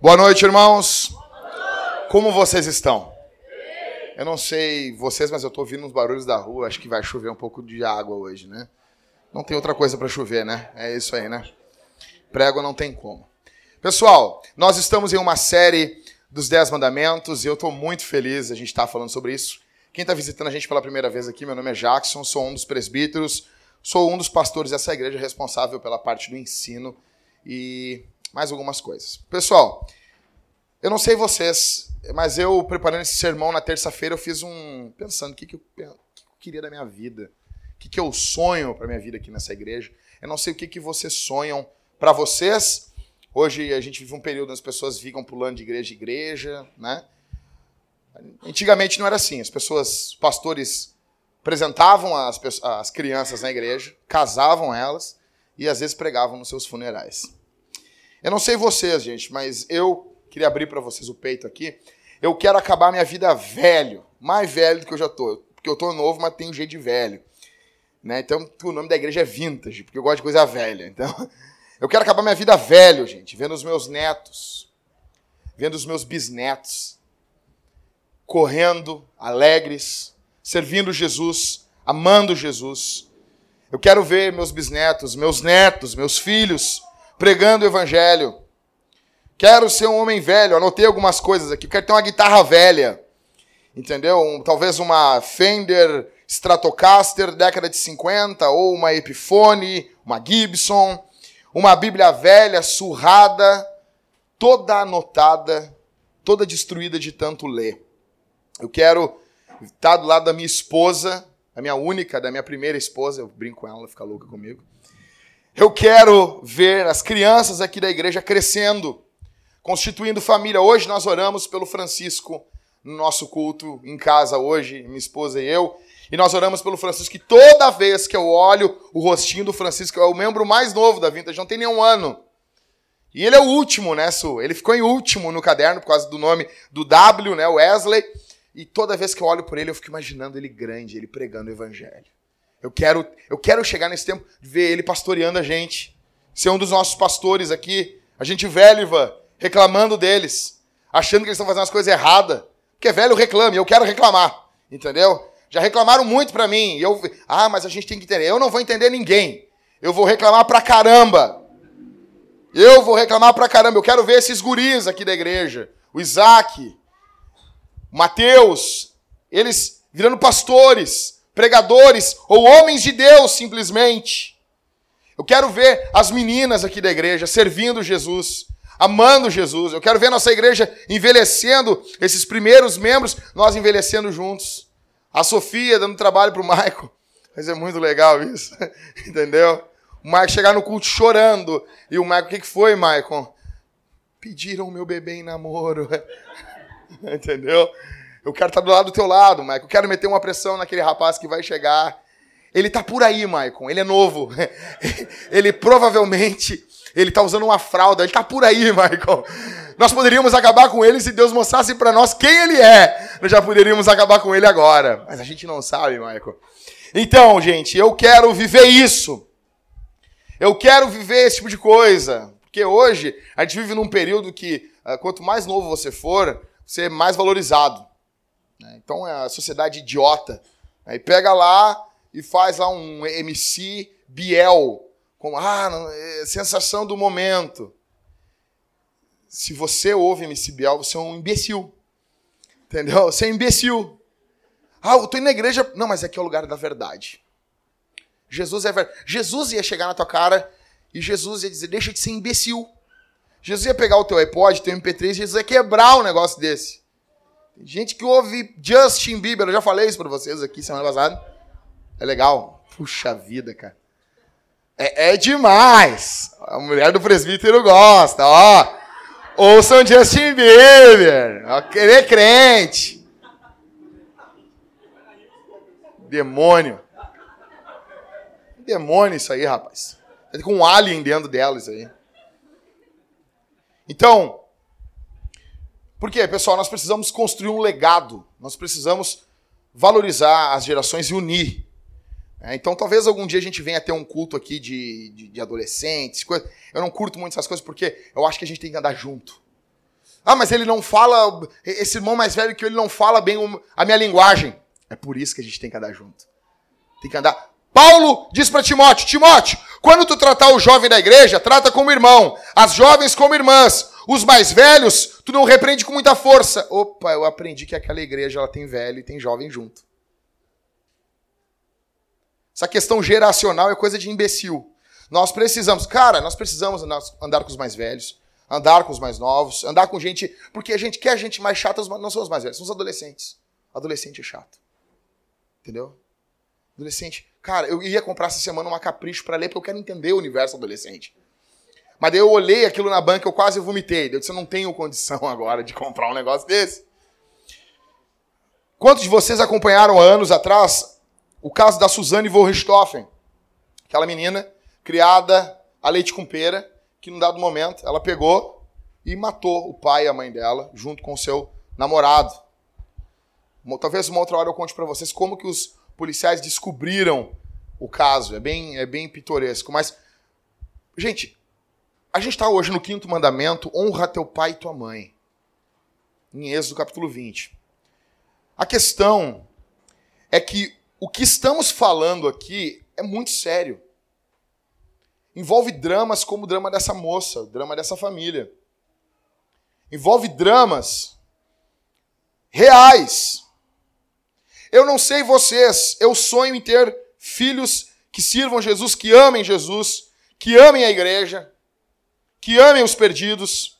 Boa noite, irmãos. Como vocês estão? Eu não sei vocês, mas eu tô ouvindo uns barulhos da rua. Acho que vai chover um pouco de água hoje, né? Não tem outra coisa para chover, né? É isso aí, né? Prego não tem como. Pessoal, nós estamos em uma série dos Dez Mandamentos e eu estou muito feliz a gente estar tá falando sobre isso. Quem está visitando a gente pela primeira vez aqui, meu nome é Jackson, sou um dos presbíteros, sou um dos pastores dessa igreja responsável pela parte do ensino e mais algumas coisas. Pessoal, eu não sei vocês, mas eu preparando esse sermão na terça-feira, eu fiz um. pensando o que, que, eu, que eu queria da minha vida, o que, que eu sonho para minha vida aqui nessa igreja. Eu não sei o que, que vocês sonham para vocês. Hoje a gente vive um período onde as pessoas ficam pulando de igreja em igreja, né? Antigamente não era assim. As pessoas, pastores, apresentavam as, as crianças na igreja, casavam elas e às vezes pregavam nos seus funerais. Eu não sei vocês, gente, mas eu queria abrir para vocês o peito aqui. Eu quero acabar minha vida velho, mais velho do que eu já tô. Porque eu tô novo, mas tenho jeito de velho. Né? Então, o nome da igreja é Vintage, porque eu gosto de coisa velha. Então, eu quero acabar minha vida velho, gente, vendo os meus netos, vendo os meus bisnetos, correndo, alegres, servindo Jesus, amando Jesus. Eu quero ver meus bisnetos, meus netos, meus filhos pregando o evangelho. Quero ser um homem velho. Anotei algumas coisas aqui. Quero ter uma guitarra velha. Entendeu? Um, talvez uma Fender Stratocaster década de 50 ou uma Epiphone, uma Gibson, uma Bíblia velha, surrada, toda anotada, toda destruída de tanto ler. Eu quero estar do lado da minha esposa, a minha única, da minha primeira esposa, eu brinco com ela, ela fica louca comigo. Eu quero ver as crianças aqui da igreja crescendo, constituindo família. Hoje nós oramos pelo Francisco no nosso culto em casa hoje, minha esposa e eu. E nós oramos pelo Francisco, que toda vez que eu olho o rostinho do Francisco, é o membro mais novo da Vintage, não tem nenhum ano. E ele é o último, né, Su? Ele ficou em último no caderno por causa do nome do W, né, Wesley. E toda vez que eu olho por ele, eu fico imaginando ele grande, ele pregando o evangelho. Eu quero, eu quero chegar nesse tempo de ver ele pastoreando a gente. Ser um dos nossos pastores aqui. A gente velho, Ivan, reclamando deles. Achando que eles estão fazendo as coisas erradas. Porque velho reclame, eu quero reclamar. Entendeu? Já reclamaram muito pra mim. E eu, ah, mas a gente tem que entender. Eu não vou entender ninguém. Eu vou reclamar pra caramba. Eu vou reclamar pra caramba. Eu quero ver esses guris aqui da igreja. O Isaac, Mateus, eles virando pastores pregadores ou homens de Deus simplesmente. Eu quero ver as meninas aqui da igreja servindo Jesus, amando Jesus. Eu quero ver nossa igreja envelhecendo, esses primeiros membros, nós envelhecendo juntos. A Sofia dando trabalho para o Maico. Mas é muito legal isso, entendeu? O Maico chegar no culto chorando. E o Maico, o que, foi, Maicon? Pediram o meu bebê em namoro. entendeu? Eu quero estar do lado do teu lado, Michael. Eu quero meter uma pressão naquele rapaz que vai chegar. Ele está por aí, Michael. Ele é novo. ele provavelmente ele está usando uma fralda. Ele está por aí, Michael. Nós poderíamos acabar com ele se Deus mostrasse para nós quem ele é. Nós já poderíamos acabar com ele agora. Mas a gente não sabe, Michael. Então, gente, eu quero viver isso. Eu quero viver esse tipo de coisa. Porque hoje a gente vive num período que, ah, quanto mais novo você for, é mais valorizado. Né? Então é a sociedade idiota. Aí pega lá e faz lá um MC Biel, com ah, é sensação do momento. Se você ouve MC Biel, você é um imbecil. Entendeu? Você é um imbecil. Ah, eu tô indo na igreja. Não, mas aqui é o lugar da verdade. Jesus é verdade. Jesus ia chegar na tua cara e Jesus ia dizer: deixa de ser imbecil. Jesus ia pegar o teu iPod, teu MP3, e Jesus ia quebrar um negócio desse. Gente que ouve Justin Bieber, eu já falei isso pra vocês aqui semana passada. É legal. Puxa vida, cara. É, é demais. A mulher do presbítero gosta, ó. Ouçam Justin Bieber. Ele é crente. Demônio. Demônio isso aí, rapaz. Tem com um alien dentro dela isso aí. Então, por quê, pessoal? Nós precisamos construir um legado. Nós precisamos valorizar as gerações e unir. É, então, talvez algum dia a gente venha ter um culto aqui de, de, de adolescentes. Coisa. Eu não curto muito essas coisas porque eu acho que a gente tem que andar junto. Ah, mas ele não fala. Esse irmão mais velho que ele não fala bem a minha linguagem. É por isso que a gente tem que andar junto. Tem que andar. Paulo diz para Timóteo: Timóteo, quando tu tratar o jovem da igreja, trata como irmão, as jovens como irmãs, os mais velhos, tu não repreende com muita força. Opa, eu aprendi que aquela igreja ela tem velho e tem jovem junto. Essa questão geracional é coisa de imbecil. Nós precisamos, cara, nós precisamos andar com os mais velhos, andar com os mais novos, andar com gente, porque a gente quer gente mais chata, não são os mais velhos, são os adolescentes. Adolescente é chato. Entendeu? Adolescente. Cara, eu ia comprar essa semana uma capricho para ler, porque eu quero entender o universo adolescente. Mas daí eu olhei aquilo na banca, eu quase vomitei. Eu disse, eu não tenho condição agora de comprar um negócio desse. Quantos de vocês acompanharam há anos atrás o caso da Suzane von Richthofen? Aquela menina criada a leite com pera, que num dado momento ela pegou e matou o pai e a mãe dela, junto com o seu namorado. Talvez uma outra hora eu conte para vocês como que os policiais descobriram o caso. É bem, é bem pitoresco. Mas, gente, a gente está hoje no quinto mandamento: honra teu pai e tua mãe. Em Êxodo capítulo 20. A questão é que o que estamos falando aqui é muito sério. Envolve dramas como o drama dessa moça, o drama dessa família. Envolve dramas reais. Eu não sei vocês, eu sonho em ter filhos que sirvam Jesus, que amem Jesus, que amem a igreja, que amem os perdidos.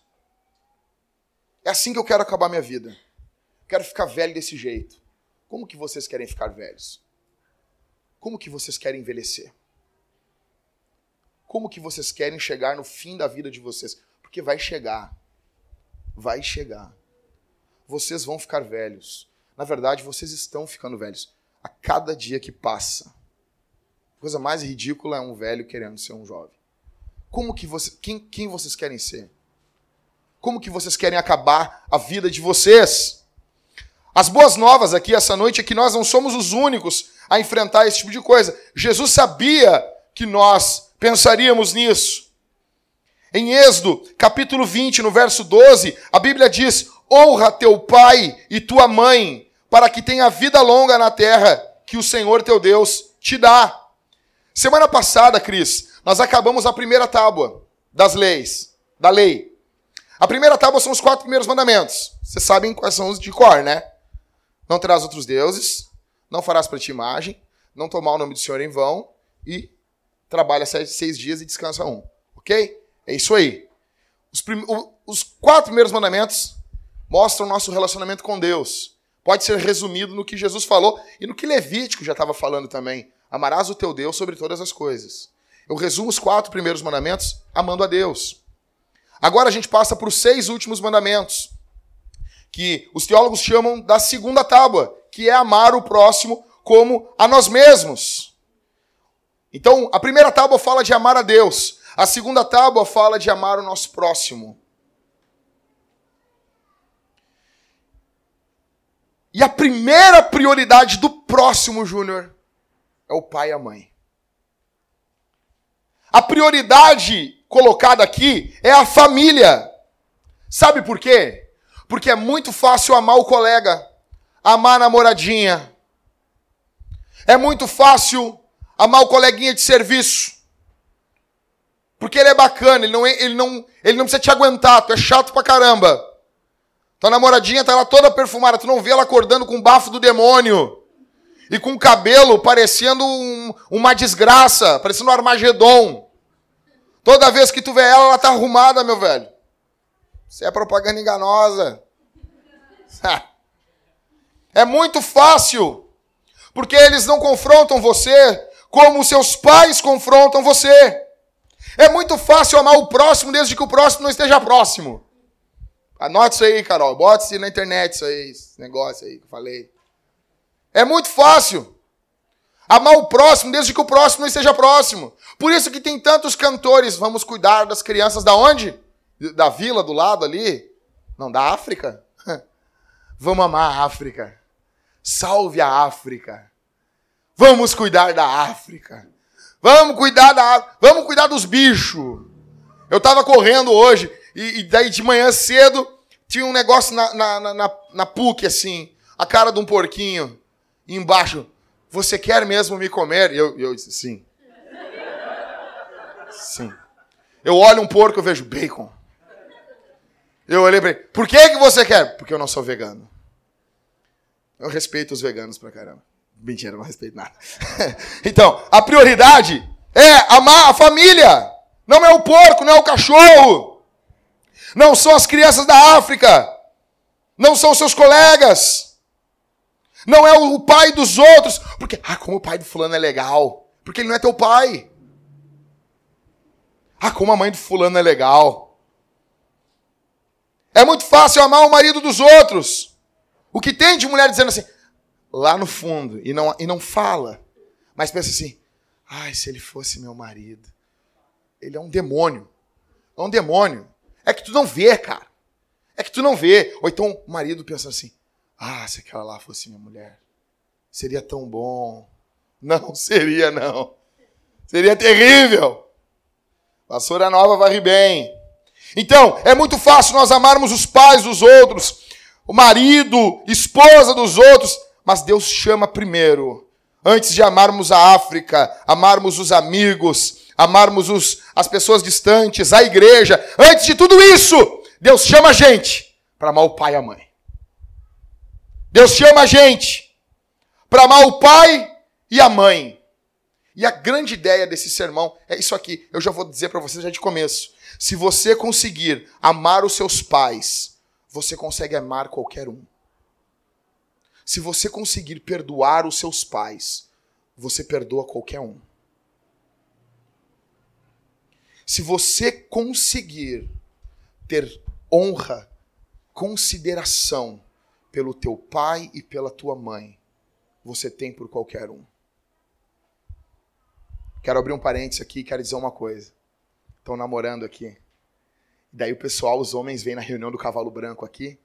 É assim que eu quero acabar minha vida. Quero ficar velho desse jeito. Como que vocês querem ficar velhos? Como que vocês querem envelhecer? Como que vocês querem chegar no fim da vida de vocês? Porque vai chegar. Vai chegar. Vocês vão ficar velhos. Na verdade, vocês estão ficando velhos. A cada dia que passa. A coisa mais ridícula é um velho querendo ser um jovem. Como que você, quem, quem vocês querem ser? Como que vocês querem acabar a vida de vocês? As boas novas aqui essa noite é que nós não somos os únicos a enfrentar esse tipo de coisa. Jesus sabia que nós pensaríamos nisso. Em Êxodo, capítulo 20, no verso 12, a Bíblia diz: Honra teu pai e tua mãe, para que tenha vida longa na terra que o Senhor teu Deus te dá. Semana passada, Cris, nós acabamos a primeira tábua das leis, da lei. A primeira tábua são os quatro primeiros mandamentos. Vocês sabem quais são os de cor, né? Não terás outros deuses, não farás para ti imagem, não tomar o nome do Senhor em vão e trabalha seis, dias e descansa um. Ok? É isso aí. Os, os quatro primeiros mandamentos mostram o nosso relacionamento com Deus pode ser resumido no que Jesus falou e no que Levítico já estava falando também. Amarás o teu Deus sobre todas as coisas. Eu resumo os quatro primeiros mandamentos amando a Deus. Agora a gente passa para os seis últimos mandamentos, que os teólogos chamam da segunda tábua, que é amar o próximo como a nós mesmos. Então, a primeira tábua fala de amar a Deus, a segunda tábua fala de amar o nosso próximo. E a primeira prioridade do próximo Júnior é o pai e a mãe. A prioridade colocada aqui é a família. Sabe por quê? Porque é muito fácil amar o colega, amar a namoradinha. É muito fácil amar o coleguinha de serviço. Porque ele é bacana, ele não, é, ele não, ele não precisa te aguentar, tu é chato pra caramba. Tua namoradinha tá lá toda perfumada, tu não vê ela acordando com o bafo do demônio. E com o cabelo parecendo um, uma desgraça, parecendo um Armagedon. Toda vez que tu vê ela, ela tá arrumada, meu velho. Isso é propaganda enganosa. É muito fácil. Porque eles não confrontam você como seus pais confrontam você. É muito fácil amar o próximo desde que o próximo não esteja próximo. Anote isso aí, Carol. Bota isso na internet, isso aí, esse negócio aí que eu falei. É muito fácil. Amar o próximo desde que o próximo não esteja próximo. Por isso que tem tantos cantores. Vamos cuidar das crianças da onde? Da vila do lado ali? Não, da África? Vamos amar a África. Salve a África. Vamos cuidar da África. Vamos cuidar da Vamos cuidar dos bichos. Eu estava correndo hoje, e, e, daí de manhã cedo tinha um negócio na, na, na, na PUC, assim, a cara de um porquinho. E embaixo, você quer mesmo me comer? E eu, eu disse, sim. Sim. Eu olho um porco e vejo bacon. Eu olhei para ele, por que, que você quer? Porque eu não sou vegano. Eu respeito os veganos pra caramba. Mentira, não respeito nada. então, a prioridade é amar a família. Não é o porco, não é o cachorro. Não são as crianças da África. Não são seus colegas. Não é o pai dos outros. Porque, ah, como o pai do fulano é legal. Porque ele não é teu pai. Ah, como a mãe do fulano é legal. É muito fácil amar o marido dos outros. O que tem de mulher dizendo assim, lá no fundo, e não, e não fala, mas pensa assim: ai, se ele fosse meu marido. Ele é um demônio. É um demônio. É que tu não vê, cara. É que tu não vê. Ou então o marido pensa assim: ah, se aquela lá fosse minha mulher, seria tão bom. Não, seria não. Seria terrível. Vassoura nova varre bem. Então, é muito fácil nós amarmos os pais dos outros, o marido, esposa dos outros, mas Deus chama primeiro. Antes de amarmos a África, amarmos os amigos, amarmos os, as pessoas distantes, a igreja, antes de tudo isso, Deus chama a gente para amar o pai e a mãe. Deus chama a gente para amar o pai e a mãe. E a grande ideia desse sermão é isso aqui. Eu já vou dizer para vocês já de começo. Se você conseguir amar os seus pais, você consegue amar qualquer um. Se você conseguir perdoar os seus pais, você perdoa qualquer um. Se você conseguir ter honra, consideração pelo teu pai e pela tua mãe, você tem por qualquer um. Quero abrir um parênteses aqui e quero dizer uma coisa. Estão namorando aqui. Daí o pessoal, os homens, vêm na reunião do cavalo branco aqui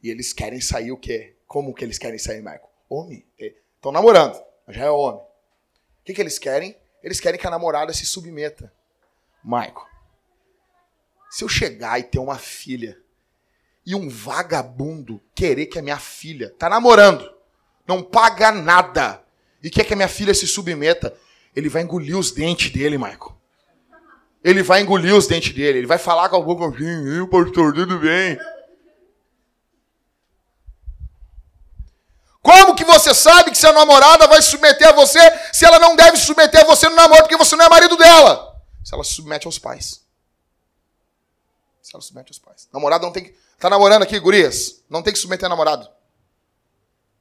e eles querem sair o quê? Como que eles querem sair, Michael? Homem. Estão namorando, já é homem. O que, que eles querem? Eles querem que a namorada se submeta. Maico, se eu chegar e ter uma filha e um vagabundo querer que a minha filha tá namorando, não paga nada e quer que a minha filha se submeta, ele vai engolir os dentes dele, Michael. Ele vai engolir os dentes dele, ele vai falar com a boca assim, pastor, tudo bem. Como que você sabe que sua namorada vai submeter a você se ela não deve submeter a você no namoro porque você não é marido dela? Se ela se submete aos pais. Se ela se submete aos pais. Namorado não tem que. Tá namorando aqui, gurias? Não tem que submeter a namorado.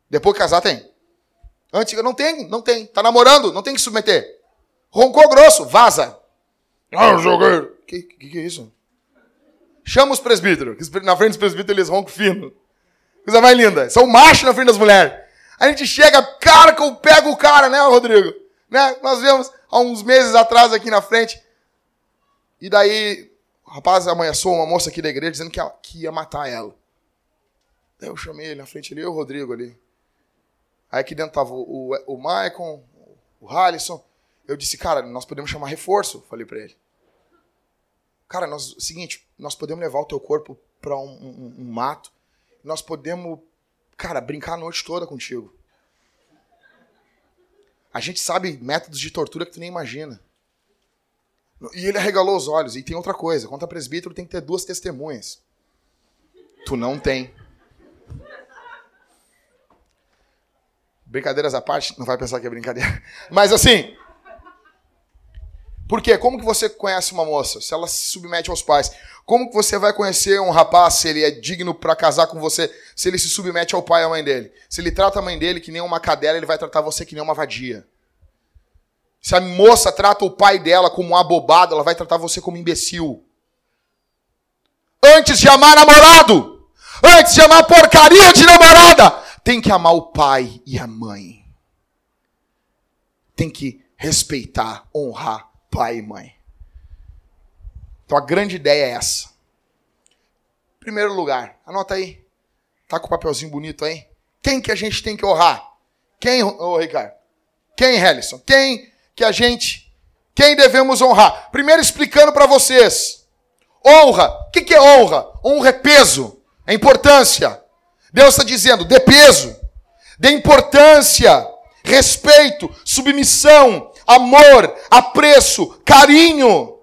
Depois que casar, tem. Antes, não tem, não tem. Tá namorando, não tem que submeter. Roncou grosso, vaza. Ah, joguei. Que, que, que é isso? Chama os presbíteros. Na frente dos presbíteros eles roncam fino. Coisa mais linda. São machos na frente das mulheres. A gente chega, cara, que eu pego o cara, né, Rodrigo? Né? Nós vemos há uns meses atrás aqui na frente. E daí, o rapaz amanheceu uma moça aqui da igreja dizendo que ia, que ia matar ela. Daí eu chamei ele na frente ali, o Rodrigo ali. Aí aqui dentro tava o, o, o Maicon, o Halisson. Eu disse, cara, nós podemos chamar reforço, falei para ele. Cara, nós, seguinte, nós podemos levar o teu corpo para um, um, um mato. Nós podemos, cara, brincar a noite toda contigo. A gente sabe métodos de tortura que tu nem imagina. E ele arregalou os olhos. E tem outra coisa: contra presbítero tem que ter duas testemunhas. Tu não tem. Brincadeiras à parte, não vai pensar que é brincadeira. Mas assim. Por quê? Como que você conhece uma moça? Se ela se submete aos pais. Como que você vai conhecer um rapaz se ele é digno para casar com você, se ele se submete ao pai e à mãe dele? Se ele trata a mãe dele que nem uma cadela, ele vai tratar você que nem uma vadia. Se a moça trata o pai dela como um abobado, ela vai tratar você como imbecil. Antes de amar namorado, antes de amar porcaria de namorada, tem que amar o pai e a mãe. Tem que respeitar, honrar pai e mãe. Então a grande ideia é essa. Primeiro lugar, anota aí. Tá com o papelzinho bonito aí? Quem que a gente tem que honrar? Quem, ô Ricardo? Quem, Helison? Quem que a gente, quem devemos honrar? Primeiro explicando para vocês. Honra. O que, que é honra? Honra é peso, é importância. Deus está dizendo, dê peso, dê importância, respeito, submissão, amor, apreço, carinho.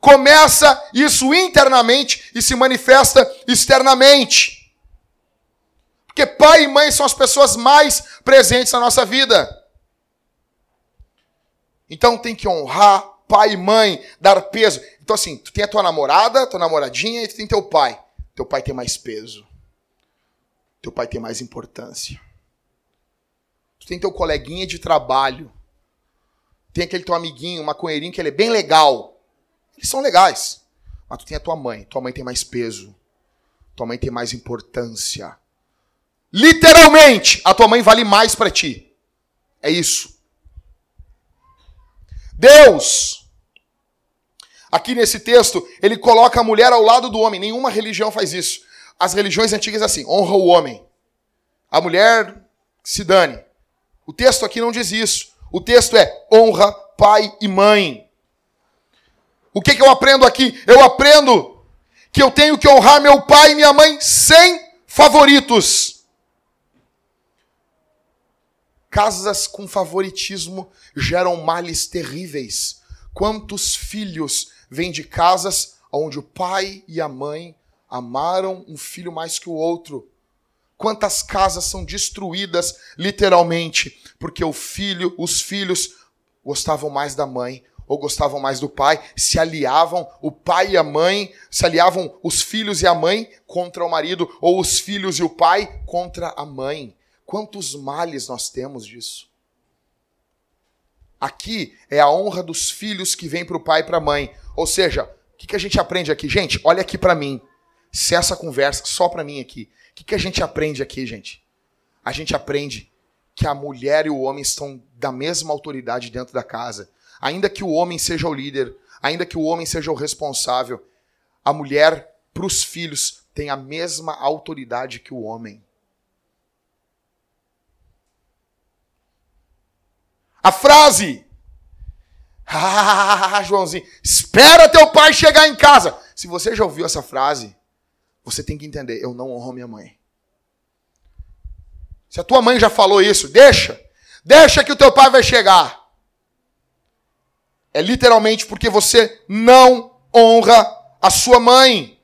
Começa isso internamente e se manifesta externamente. Porque pai e mãe são as pessoas mais presentes na nossa vida. Então tem que honrar pai e mãe, dar peso. Então assim, tu tem a tua namorada, tua namoradinha e tu tem teu pai. Teu pai tem mais peso. Teu pai tem mais importância. Tu tem teu coleguinha de trabalho. Tem aquele teu amiguinho, maconheirinho, que ele é bem legal. Eles são legais. Mas tu tem a tua mãe. Tua mãe tem mais peso. Tua mãe tem mais importância. Literalmente, a tua mãe vale mais para ti. É isso. Deus, aqui nesse texto, ele coloca a mulher ao lado do homem. Nenhuma religião faz isso. As religiões antigas é assim: honra o homem. A mulher se dane. O texto aqui não diz isso. O texto é honra pai e mãe. O que, que eu aprendo aqui? Eu aprendo que eu tenho que honrar meu pai e minha mãe sem favoritos. Casas com favoritismo geram males terríveis. Quantos filhos vêm de casas onde o pai e a mãe amaram um filho mais que o outro? Quantas casas são destruídas literalmente porque o filho, os filhos gostavam mais da mãe ou gostavam mais do pai, se aliavam, o pai e a mãe, se aliavam os filhos e a mãe contra o marido, ou os filhos e o pai contra a mãe. Quantos males nós temos disso? Aqui é a honra dos filhos que vem para o pai e para a mãe. Ou seja, o que, que a gente aprende aqui? Gente, olha aqui para mim. Se essa conversa, só para mim aqui. O que, que a gente aprende aqui, gente? A gente aprende que a mulher e o homem estão da mesma autoridade dentro da casa. Ainda que o homem seja o líder, ainda que o homem seja o responsável, a mulher, para os filhos, tem a mesma autoridade que o homem. A frase. Ah, Joãozinho, espera teu pai chegar em casa. Se você já ouviu essa frase, você tem que entender: eu não honro minha mãe. Se a tua mãe já falou isso, deixa. Deixa que o teu pai vai chegar. É literalmente porque você não honra a sua mãe.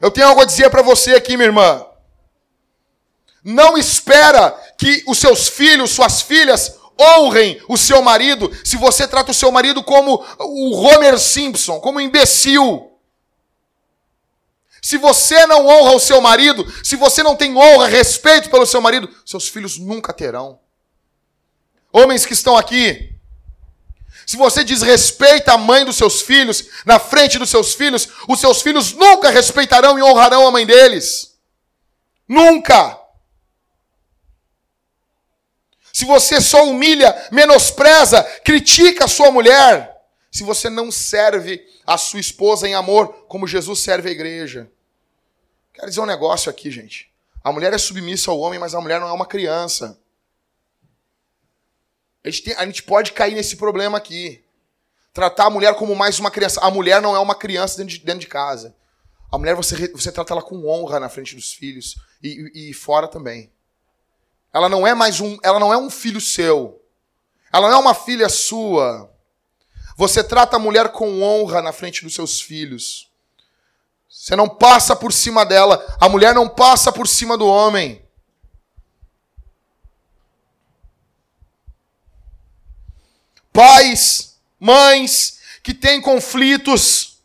Eu tenho algo a dizer para você aqui, minha irmã. Não espera que os seus filhos, suas filhas, honrem o seu marido se você trata o seu marido como o Homer Simpson, como um imbecil. Se você não honra o seu marido, se você não tem honra, respeito pelo seu marido, seus filhos nunca terão. Homens que estão aqui, se você desrespeita a mãe dos seus filhos, na frente dos seus filhos, os seus filhos nunca respeitarão e honrarão a mãe deles. Nunca. Se você só humilha, menospreza, critica a sua mulher, se você não serve a sua esposa em amor como Jesus serve a igreja. Quero dizer um negócio aqui, gente. A mulher é submissa ao homem, mas a mulher não é uma criança. A gente, tem, a gente pode cair nesse problema aqui. Tratar a mulher como mais uma criança. A mulher não é uma criança dentro de, dentro de casa. A mulher, você, você trata ela com honra na frente dos filhos e, e, e fora também. Ela não é mais um, ela não é um filho seu. Ela não é uma filha sua. Você trata a mulher com honra na frente dos seus filhos. Você não passa por cima dela. A mulher não passa por cima do homem. pais, mães que têm conflitos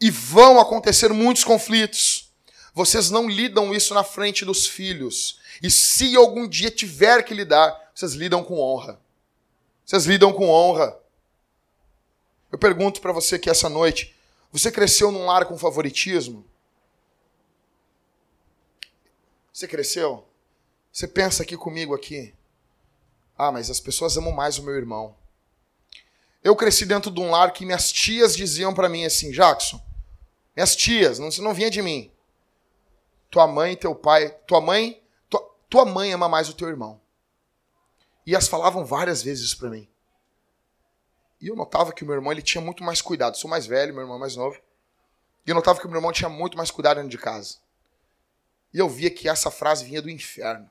e vão acontecer muitos conflitos. Vocês não lidam isso na frente dos filhos. E se algum dia tiver que lidar, vocês lidam com honra. Vocês lidam com honra. Eu pergunto para você que essa noite, você cresceu num lar com favoritismo? Você cresceu? Você pensa aqui comigo aqui? Ah, mas as pessoas amam mais o meu irmão. Eu cresci dentro de um lar que minhas tias diziam para mim assim, Jackson, minhas tias, não, não vinha de mim. tua mãe teu pai, tua mãe, tua, mãe ama mais o teu irmão. E elas falavam várias vezes isso para mim. E eu notava que o meu irmão ele tinha muito mais cuidado. Eu sou mais velho, meu irmão é mais novo. E eu notava que o meu irmão tinha muito mais cuidado dentro de casa. E eu via que essa frase vinha do inferno.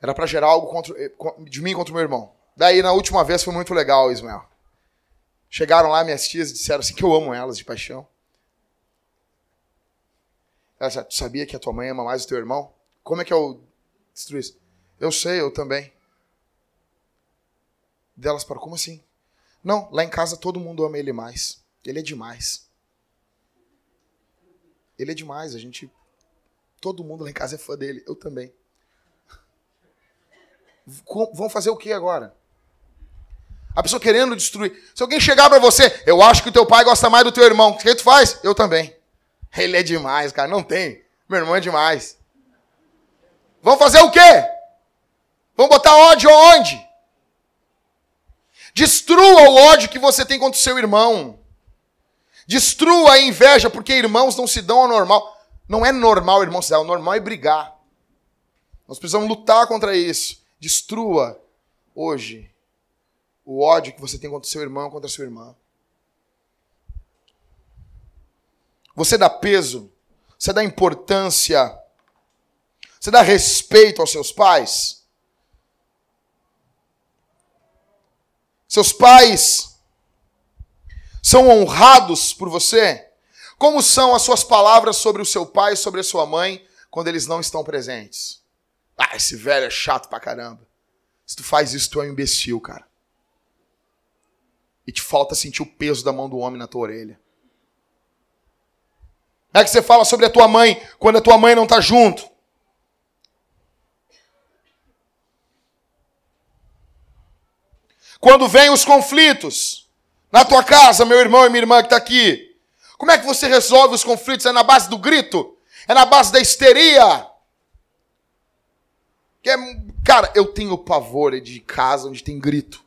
Era para gerar algo contra, eh, de mim contra o meu irmão. Daí, na última vez, foi muito legal, Ismael. Chegaram lá, minhas tias disseram assim que eu amo elas de paixão. Elas disseram, tu sabia que a tua mãe ama mais o teu irmão? Como é que eu destruí isso? Eu sei, eu também. Delas para como assim? Não, lá em casa todo mundo ama ele mais. Ele é demais. Ele é demais, a gente. Todo mundo lá em casa é fã dele, eu também. Vão fazer o que agora? A pessoa querendo destruir. Se alguém chegar para você, eu acho que o teu pai gosta mais do teu irmão. O que tu faz? Eu também. Ele é demais, cara. Não tem. Meu irmão é demais. Vão fazer o quê? Vão botar ódio aonde? Destrua o ódio que você tem contra o seu irmão. Destrua a inveja, porque irmãos não se dão ao normal. Não é normal, irmão, se dar. O normal é brigar. Nós precisamos lutar contra isso. Destrua hoje o ódio que você tem contra o seu irmão, contra a sua irmã. Você dá peso, você dá importância, você dá respeito aos seus pais. Seus pais são honrados por você? Como são as suas palavras sobre o seu pai e sobre a sua mãe quando eles não estão presentes? Ah, esse velho é chato pra caramba. Se tu faz isso, tu é um imbecil, cara. E te falta sentir o peso da mão do homem na tua orelha. É que você fala sobre a tua mãe quando a tua mãe não está junto. Quando vem os conflitos na tua casa, meu irmão e minha irmã que está aqui, como é que você resolve os conflitos? É na base do grito? É na base da histeria? É, cara, eu tenho pavor de casa onde tem grito.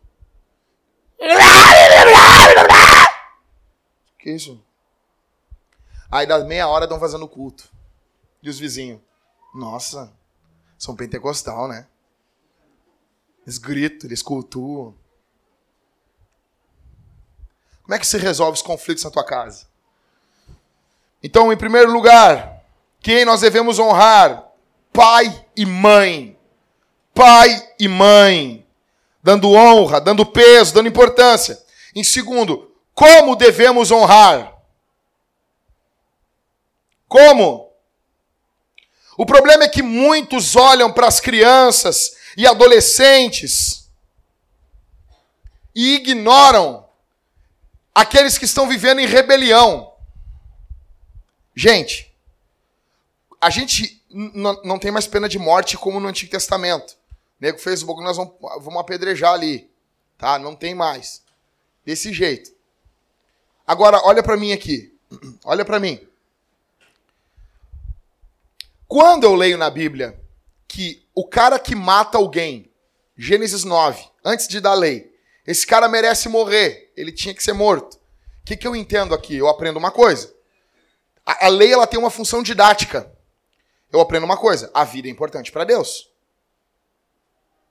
Que isso? Aí das meia hora estão fazendo culto. E os vizinhos? Nossa, são pentecostal, né? Eles gritam, eles cultuam. Como é que se resolve os conflitos na tua casa? Então, em primeiro lugar, quem nós devemos honrar? Pai e mãe. Pai e mãe. Dando honra, dando peso, dando importância. Em segundo, como devemos honrar? Como? O problema é que muitos olham para as crianças e adolescentes e ignoram aqueles que estão vivendo em rebelião. Gente, a gente não tem mais pena de morte como no Antigo Testamento. O nego fez o bagulho, nós vamos, vamos apedrejar ali. Tá? Não tem mais. Desse jeito. Agora, olha para mim aqui. Olha para mim. Quando eu leio na Bíblia que o cara que mata alguém, Gênesis 9, antes de dar lei, esse cara merece morrer, ele tinha que ser morto. O que, que eu entendo aqui? Eu aprendo uma coisa. A, a lei ela tem uma função didática. Eu aprendo uma coisa: a vida é importante para Deus.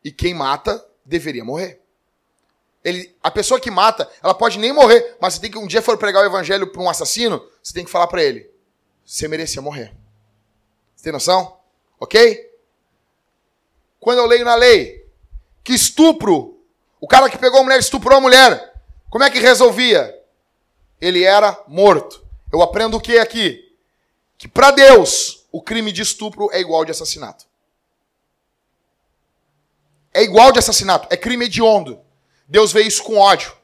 E quem mata deveria morrer. Ele, a pessoa que mata, ela pode nem morrer, mas você tem que um dia for pregar o evangelho para um assassino, você tem que falar para ele: você merecia morrer. Você tem noção? Ok? Quando eu leio na lei que estupro, o cara que pegou a mulher estuprou a mulher, como é que resolvia? Ele era morto. Eu aprendo o que aqui? Que para Deus, o crime de estupro é igual de assassinato. É igual de assassinato, é crime hediondo. Deus vê isso com ódio.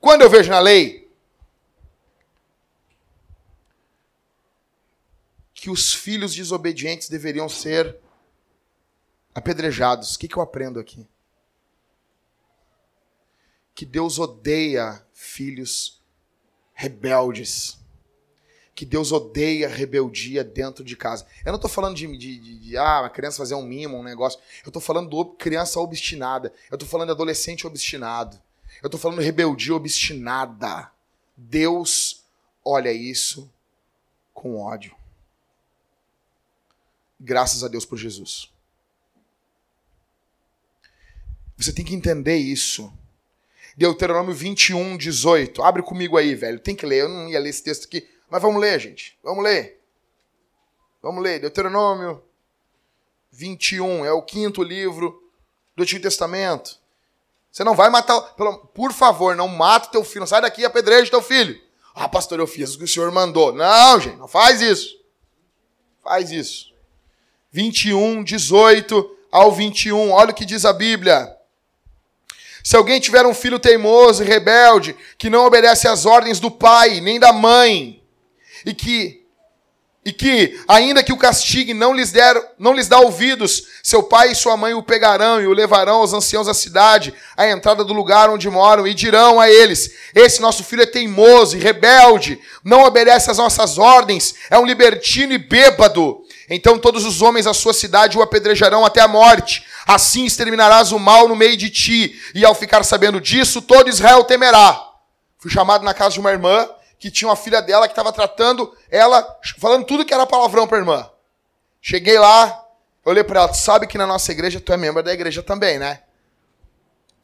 Quando eu vejo na lei que os filhos desobedientes deveriam ser apedrejados. O que, que eu aprendo aqui? Que Deus odeia filhos rebeldes. Que Deus odeia rebeldia dentro de casa. Eu não estou falando de, de, de, de, ah, a criança fazer um mimo, um negócio. Eu estou falando de criança obstinada. Eu estou falando de adolescente obstinado. Eu estou falando de rebeldia obstinada. Deus olha isso com ódio. Graças a Deus por Jesus. Você tem que entender isso. Deuteronômio 21, 18. Abre comigo aí, velho. Tem que ler. Eu não ia ler esse texto aqui. Mas vamos ler, gente. Vamos ler. Vamos ler. Deuteronômio 21. É o quinto livro do Antigo Testamento. Você não vai matar. Por favor, não mata teu filho. Não sai daqui e apedreja teu filho. Ah, pastor, eu fiz o que o senhor mandou. Não, gente, não faz isso. Faz isso. 21, 18 ao 21. Olha o que diz a Bíblia. Se alguém tiver um filho teimoso e rebelde, que não obedece às ordens do pai nem da mãe, e que e que, ainda que o castigue não lhes, der, não lhes dá ouvidos, seu pai e sua mãe o pegarão e o levarão aos anciãos da cidade, à entrada do lugar onde moram, e dirão a eles: Esse nosso filho é teimoso e rebelde, não obedece às nossas ordens, é um libertino e bêbado. Então todos os homens da sua cidade o apedrejarão até a morte. Assim exterminarás o mal no meio de ti. E ao ficar sabendo disso, todo Israel temerá. Fui chamado na casa de uma irmã que tinha uma filha dela que estava tratando ela, falando tudo que era palavrão para a irmã. Cheguei lá, olhei para ela, tu sabe que na nossa igreja tu é membro da igreja também, né?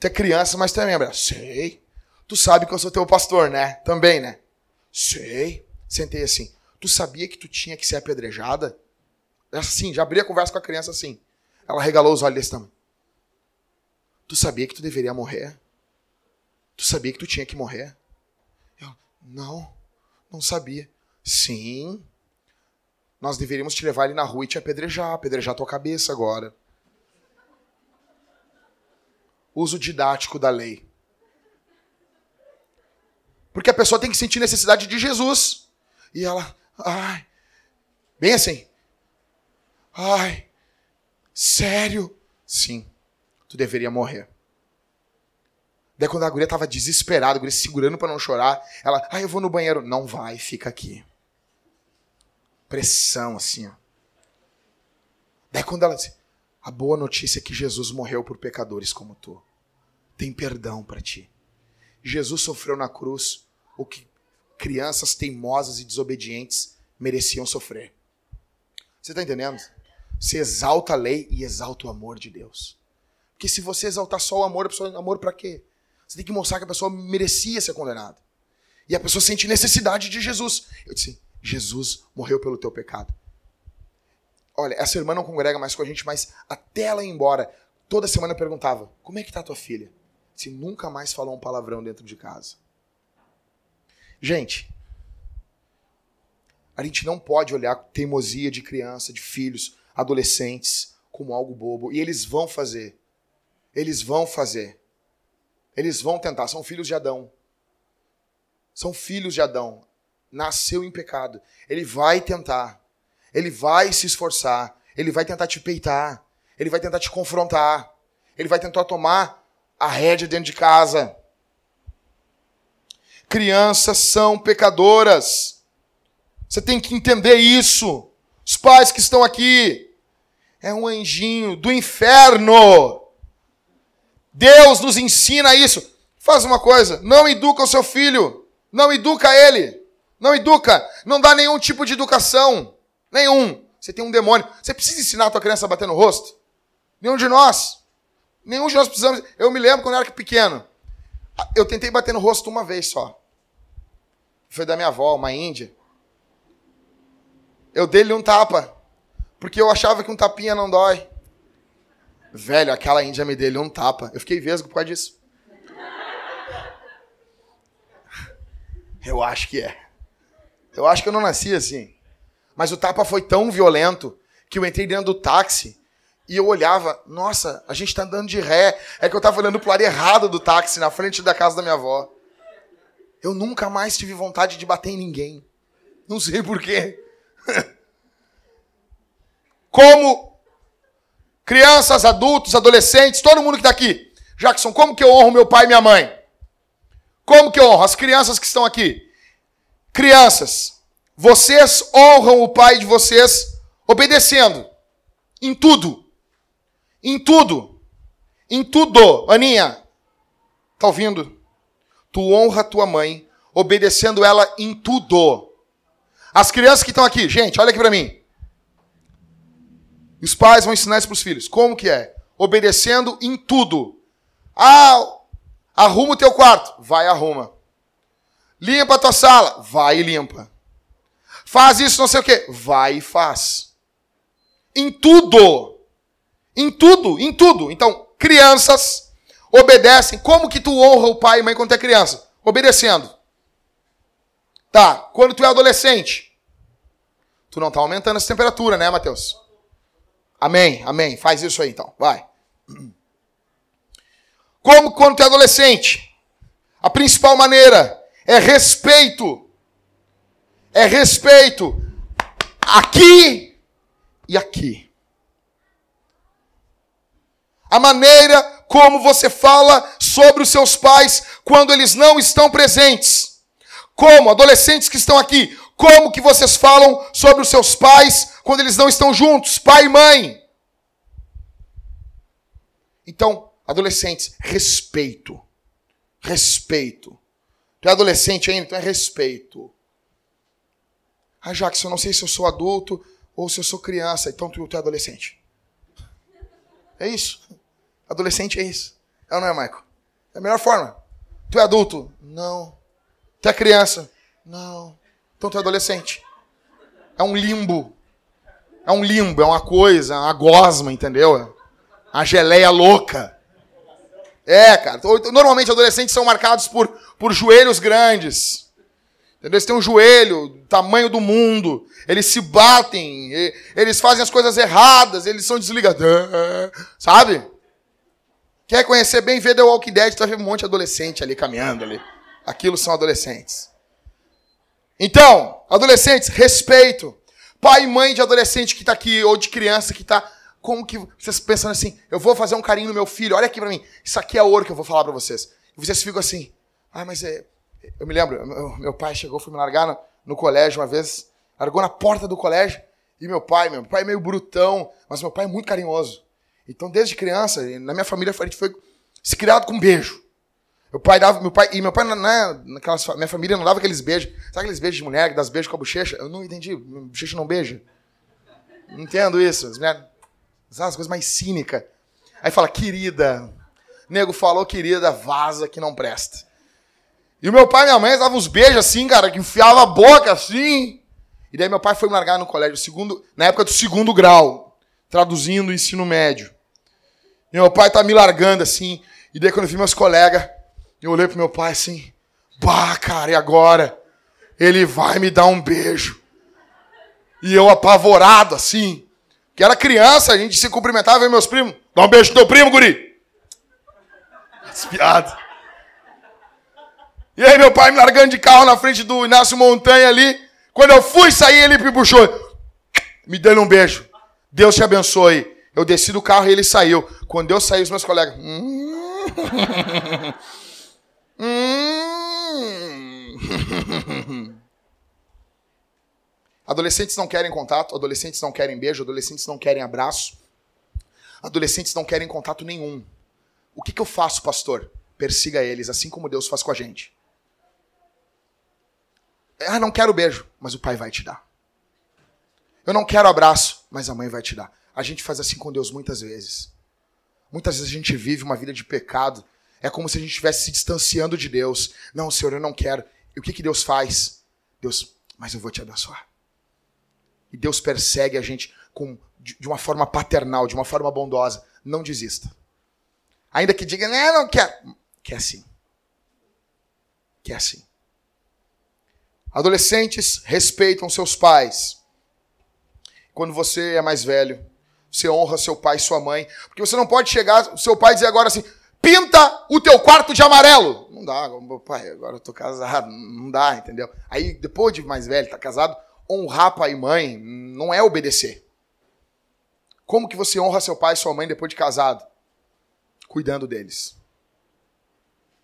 Tu é criança, mas tu é membro. Sei. Tu sabe que eu sou teu pastor, né? Também, né? Sei. Sentei assim. Tu sabia que tu tinha que ser apedrejada? Assim, já abri a conversa com a criança assim. Ela regalou os olhos desse tamanho. Tu sabia que tu deveria morrer? Tu sabia que tu tinha que morrer? Eu, não, não sabia. Sim. Nós deveríamos te levar ali na rua e te apedrejar, apedrejar tua cabeça agora. Uso didático da lei. Porque a pessoa tem que sentir necessidade de Jesus. E ela, ai, bem assim. Ai, sério? Sim, tu deveria morrer. Daí quando a guria tava desesperada, a guria segurando para não chorar, ela, ai, eu vou no banheiro. Não vai, fica aqui. Pressão, assim, ó. Daí quando ela disse, a boa notícia é que Jesus morreu por pecadores como tu. Tem perdão para ti. Jesus sofreu na cruz o que crianças teimosas e desobedientes mereciam sofrer. Você está entendendo? Você exalta a lei e exalta o amor de Deus. Porque se você exaltar só o amor, a pessoa, amor para quê? Você tem que mostrar que a pessoa merecia ser condenada. E a pessoa sente necessidade de Jesus. Eu disse, Jesus morreu pelo teu pecado. Olha, essa irmã não congrega mais com a gente, mas até ela ir embora, toda semana eu perguntava, como é que tá tua filha? Se nunca mais falou um palavrão dentro de casa. Gente, a gente não pode olhar teimosia de criança, de filhos, adolescentes como algo bobo. E eles vão fazer. Eles vão fazer. Eles vão tentar. São filhos de Adão. São filhos de Adão. Nasceu em pecado. Ele vai tentar. Ele vai se esforçar. Ele vai tentar te peitar. Ele vai tentar te confrontar. Ele vai tentar tomar a rédea dentro de casa. Crianças são pecadoras. Você tem que entender isso. Os pais que estão aqui, é um anjinho do inferno. Deus nos ensina isso. Faz uma coisa, não educa o seu filho, não educa ele, não educa, não dá nenhum tipo de educação, nenhum. Você tem um demônio. Você precisa ensinar a tua criança a bater no rosto? Nenhum de nós. Nenhum de nós precisamos. Eu me lembro quando eu era pequeno. Eu tentei bater no rosto uma vez só. Foi da minha avó, uma índia. Eu dei-lhe um tapa. Porque eu achava que um tapinha não dói. Velho, aquela índia me deu um tapa. Eu fiquei vesgo por causa disso. Eu acho que é. Eu acho que eu não nasci assim. Mas o tapa foi tão violento que eu entrei dentro do táxi e eu olhava, nossa, a gente tá andando de ré. É que eu tava olhando pro lado errado do táxi, na frente da casa da minha avó. Eu nunca mais tive vontade de bater em ninguém. Não sei porquê. como crianças, adultos, adolescentes, todo mundo que está aqui. Jackson, como que eu honro meu pai e minha mãe? Como que eu honro? As crianças que estão aqui. Crianças, vocês honram o pai de vocês obedecendo. Em tudo. Em tudo. Em tudo. Aninha, tá ouvindo? Tu honra tua mãe obedecendo ela em tudo. As crianças que estão aqui, gente, olha aqui para mim. Os pais vão ensinar isso para os filhos. Como que é? Obedecendo em tudo. Ah, arruma o teu quarto. Vai e arruma. Limpa a tua sala. Vai e limpa. Faz isso, não sei o quê. Vai e faz. Em tudo. Em tudo, em tudo. Então, crianças obedecem. Como que tu honra o pai e mãe quando tu é criança? Obedecendo. Tá, quando tu é adolescente, tu não tá aumentando essa temperatura, né, Mateus? Amém, amém. Faz isso aí então, vai. Como quando é adolescente, a principal maneira é respeito. É respeito aqui e aqui. A maneira como você fala sobre os seus pais quando eles não estão presentes. Como, adolescentes que estão aqui, como que vocês falam sobre os seus pais quando eles não estão juntos, pai e mãe? Então, adolescentes, respeito. Respeito. Tu é adolescente ainda, então é respeito. Ah, Jackson, eu não sei se eu sou adulto ou se eu sou criança, então tu, tu é adolescente. É isso. Adolescente é isso. É ou não é, Michael? É a melhor forma. Tu é adulto? Não. Tu é criança? Não. Então tu é adolescente. É um limbo. É um limbo, é uma coisa, uma gosma, entendeu? A geleia louca. É, cara. Normalmente adolescentes são marcados por, por joelhos grandes. Entendeu? Eles têm um joelho, tamanho do mundo. Eles se batem, eles fazem as coisas erradas, eles são desligados. Sabe? Quer conhecer bem, vê The Walking Dead, tu vai ver um monte de adolescente ali caminhando ali. Aquilo são adolescentes. Então, adolescentes, respeito. Pai e mãe de adolescente que está aqui, ou de criança que está. Como que vocês pensando assim, eu vou fazer um carinho no meu filho, olha aqui para mim, isso aqui é ouro que eu vou falar para vocês. E vocês ficam assim, ah, mas é. Eu me lembro, meu, pai chegou, foi me largar no, no colégio uma vez, largou na porta do colégio, e meu pai, meu pai é meio brutão, mas meu pai é muito carinhoso. Então, desde criança, na minha família, a gente foi se criado com beijo. Meu pai dava, meu pai, e meu pai, né, naquelas, minha família não dava aqueles beijos. Sabe aqueles beijos de mulher que dá beijos com a bochecha? Eu não entendi. Bochecha não beija. Não entendo isso. As, mulheres, as coisas mais cínicas. Aí fala, querida. Nego falou, querida, vaza que não presta. E o meu pai e minha mãe davam uns beijos assim, cara, que enfiava a boca assim. E daí meu pai foi me largar no colégio, segundo, na época do segundo grau, traduzindo o ensino médio. E meu pai tá me largando assim. E daí quando eu vi meus colegas, eu olhei pro meu pai assim, bah, cara, e agora? Ele vai me dar um beijo. E eu apavorado assim, que era criança, a gente se cumprimentava, e meus primos, dá um beijo no teu primo, guri. Espiado. E aí meu pai me largando de carro na frente do Inácio Montanha ali. Quando eu fui sair, ele me puxou, me dando um beijo. Deus te abençoe. Eu desci do carro e ele saiu. Quando eu saí, os meus colegas. Hum, hum. Adolescentes não querem contato, adolescentes não querem beijo, adolescentes não querem abraço, adolescentes não querem contato nenhum. O que, que eu faço, pastor? Persiga eles, assim como Deus faz com a gente. Ah, não quero beijo, mas o pai vai te dar. Eu não quero abraço, mas a mãe vai te dar. A gente faz assim com Deus muitas vezes. Muitas vezes a gente vive uma vida de pecado. É como se a gente estivesse se distanciando de Deus. Não, Senhor, eu não quero. E o que, que Deus faz? Deus, mas eu vou te abençoar. E Deus persegue a gente com, de, de uma forma paternal, de uma forma bondosa. Não desista. Ainda que diga, não, não quer. Quer sim. Quer sim. Adolescentes respeitam seus pais. Quando você é mais velho, você honra seu pai e sua mãe. Porque você não pode chegar, seu pai dizer agora assim: pinta o teu quarto de amarelo. Não dá, pai, agora eu tô casado. Não dá, entendeu? Aí, depois de mais velho, tá casado, honrar pai e mãe não é obedecer. Como que você honra seu pai e sua mãe depois de casado? Cuidando deles.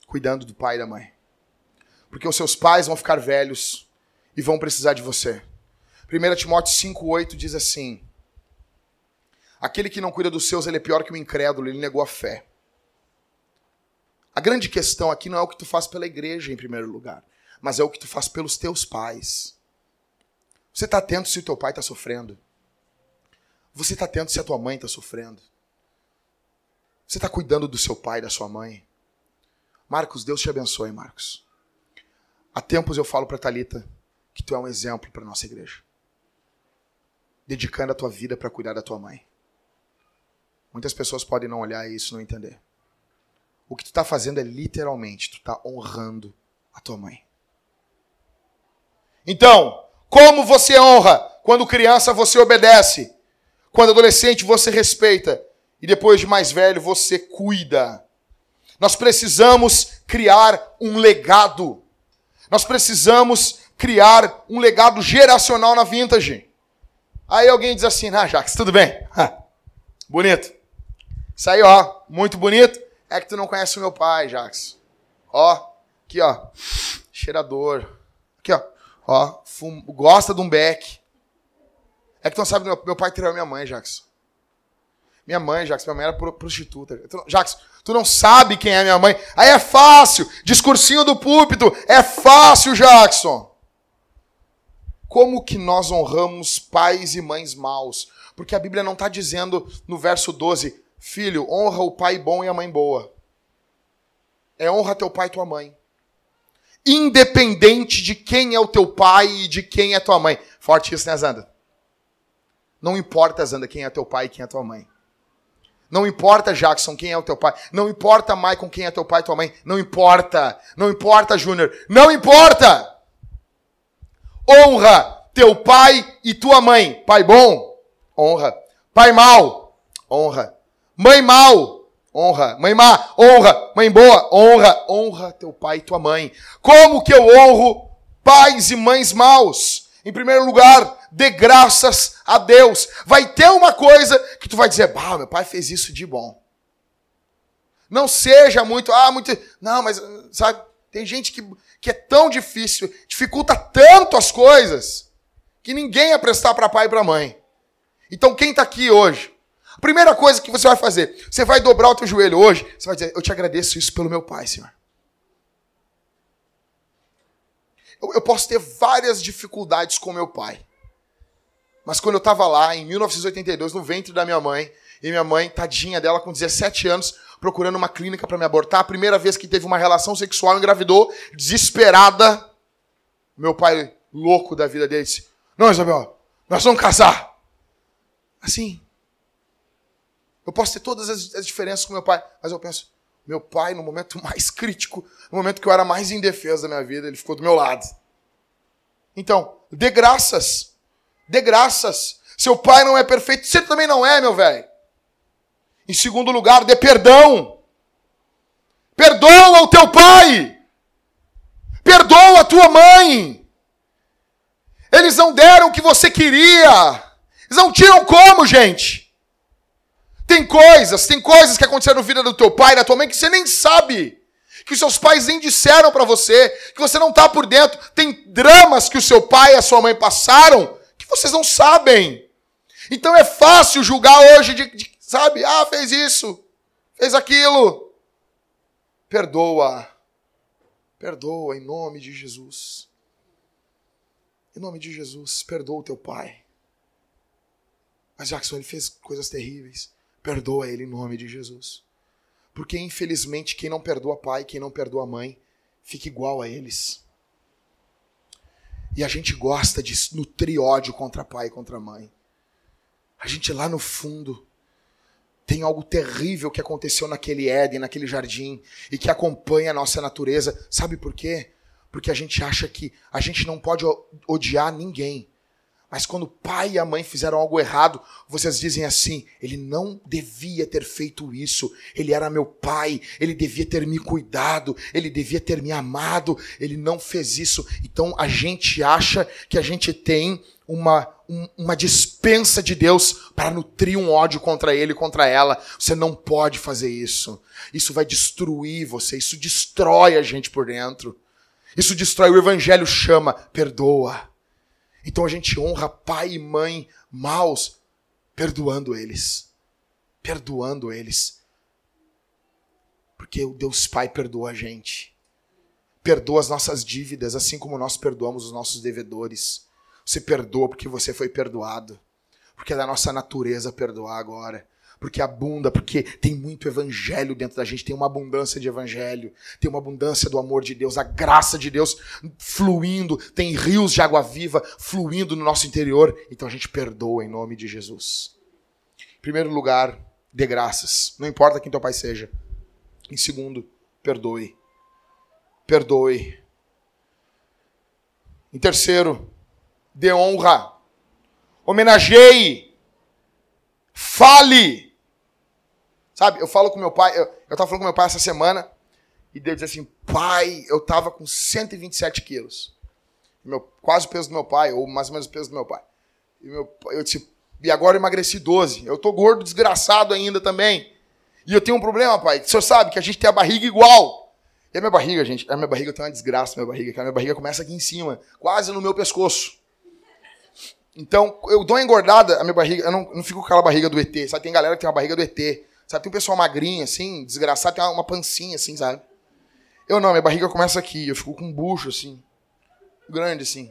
Cuidando do pai e da mãe. Porque os seus pais vão ficar velhos e vão precisar de você. 1 Timóteo 5,8 diz assim: Aquele que não cuida dos seus, ele é pior que o incrédulo, ele negou a fé. A grande questão aqui não é o que tu faz pela igreja em primeiro lugar, mas é o que tu faz pelos teus pais. Você está atento se o teu pai está sofrendo? você está tendo se a tua mãe está sofrendo? Você está cuidando do seu pai, da sua mãe? Marcos, Deus te abençoe, Marcos. Há tempos eu falo para Talita que tu é um exemplo para nossa igreja. Dedicando a tua vida para cuidar da tua mãe. Muitas pessoas podem não olhar isso, não entender. O que tu está fazendo é literalmente, tu está honrando a tua mãe. Então, como você honra? Quando criança você obedece. Quando adolescente você respeita. E depois de mais velho você cuida. Nós precisamos criar um legado. Nós precisamos criar um legado geracional na vintage. Aí alguém diz assim: Ah, Jacques, tudo bem? bonito. Isso aí, ó, muito bonito. É que tu não conhece o meu pai, Jacques. Ó, aqui, ó. Cheirador. Aqui, ó. Ó, fum, gosta de um beck. É que tu não sabe, meu, meu pai traiu minha mãe, Jacques. Minha mãe, Jacques, minha mãe era prostituta. Jacques, tu não sabe quem é minha mãe. Aí é fácil. Discursinho do púlpito. É fácil, Jackson. Como que nós honramos pais e mães maus? Porque a Bíblia não está dizendo no verso 12, filho, honra o pai bom e a mãe boa. É honra teu pai e tua mãe. Independente de quem é o teu pai e de quem é tua mãe. Forte isso, né, Zanda? Não importa, Zanda, quem é teu pai e quem é tua mãe. Não importa, Jackson, quem é o teu pai. Não importa, Maicon, quem é teu pai e tua mãe. Não importa. Não importa, Júnior. Não importa. Honra teu pai e tua mãe. Pai bom, honra. Pai mal, honra. Mãe mal, honra. Mãe má, honra. Mãe boa, honra. Honra teu pai e tua mãe. Como que eu honro pais e mães maus? Em primeiro lugar, dê graças a Deus. Vai ter uma coisa que tu vai dizer, bah, meu pai fez isso de bom. Não seja muito, ah, muito. Não, mas, sabe, tem gente que, que é tão difícil, dificulta tanto as coisas, que ninguém ia prestar para pai e para mãe. Então, quem está aqui hoje? Primeira coisa que você vai fazer, você vai dobrar o teu joelho hoje, você vai dizer, eu te agradeço isso pelo meu pai, Senhor. Eu, eu posso ter várias dificuldades com meu pai. Mas quando eu estava lá, em 1982, no ventre da minha mãe, e minha mãe, tadinha dela, com 17 anos, procurando uma clínica para me abortar, a primeira vez que teve uma relação sexual, engravidou, desesperada. Meu pai, louco da vida dele, disse: Não, Isabel, nós vamos casar. Assim. Eu posso ter todas as, as diferenças com meu pai, mas eu penso: meu pai, no momento mais crítico, no momento que eu era mais indefeso da minha vida, ele ficou do meu lado. Então, dê graças. Dê graças. Seu pai não é perfeito, você também não é, meu velho. Em segundo lugar, dê perdão. Perdoa o teu pai. Perdoa a tua mãe. Eles não deram o que você queria. Eles não tinham como, gente. Tem coisas, tem coisas que aconteceram na vida do teu pai, da tua mãe, que você nem sabe. Que os seus pais nem disseram para você, que você não tá por dentro. Tem dramas que o seu pai e a sua mãe passaram que vocês não sabem. Então é fácil julgar hoje de, de sabe, ah, fez isso, fez aquilo. Perdoa. Perdoa em nome de Jesus. Em nome de Jesus, perdoa o teu pai. Mas Jackson, ele fez coisas terríveis. Perdoa ele em nome de Jesus. Porque infelizmente quem não perdoa pai, quem não perdoa mãe, fica igual a eles. E a gente gosta de nutrir ódio contra pai e contra mãe. A gente lá no fundo tem algo terrível que aconteceu naquele Éden, naquele jardim, e que acompanha a nossa natureza. Sabe por quê? Porque a gente acha que a gente não pode odiar ninguém. Mas quando o pai e a mãe fizeram algo errado, vocês dizem assim: ele não devia ter feito isso, ele era meu pai, ele devia ter me cuidado, ele devia ter me amado, ele não fez isso. Então a gente acha que a gente tem uma, um, uma dispensa de Deus para nutrir um ódio contra ele, contra ela. Você não pode fazer isso. Isso vai destruir você, isso destrói a gente por dentro. Isso destrói. O Evangelho chama, perdoa então a gente honra pai e mãe maus, perdoando eles. Perdoando eles. Porque o Deus Pai perdoa a gente. Perdoa as nossas dívidas, assim como nós perdoamos os nossos devedores. Você perdoa porque você foi perdoado. Porque é da nossa natureza perdoar agora porque abunda, porque tem muito evangelho dentro da gente, tem uma abundância de evangelho, tem uma abundância do amor de Deus, a graça de Deus fluindo, tem rios de água viva fluindo no nosso interior, então a gente perdoa em nome de Jesus. Em primeiro lugar, dê graças, não importa quem teu pai seja. Em segundo, perdoe. Perdoe. Em terceiro, dê honra. Homenageie. Fale. Sabe, eu falo com meu pai, eu, eu tava falando com meu pai essa semana, e Deus disse assim, pai, eu tava com 127 quilos. Meu, quase o peso do meu pai, ou mais ou menos o peso do meu pai. E meu, eu disse, e agora eu emagreci 12. Eu tô gordo, desgraçado ainda também. E eu tenho um problema, pai. O senhor sabe que a gente tem a barriga igual. E a minha barriga, gente, a minha barriga tem uma desgraça, minha barriga, que a minha barriga começa aqui em cima, quase no meu pescoço. Então, eu dou uma engordada, a minha barriga, eu não, não fico com aquela barriga do ET. Sabe, tem galera que tem uma barriga do ET. Sabe, tem um pessoal magrinho, assim, desgraçado, tem uma pancinha, assim, sabe? Eu não, minha barriga começa aqui, eu fico com um bucho, assim, grande, assim.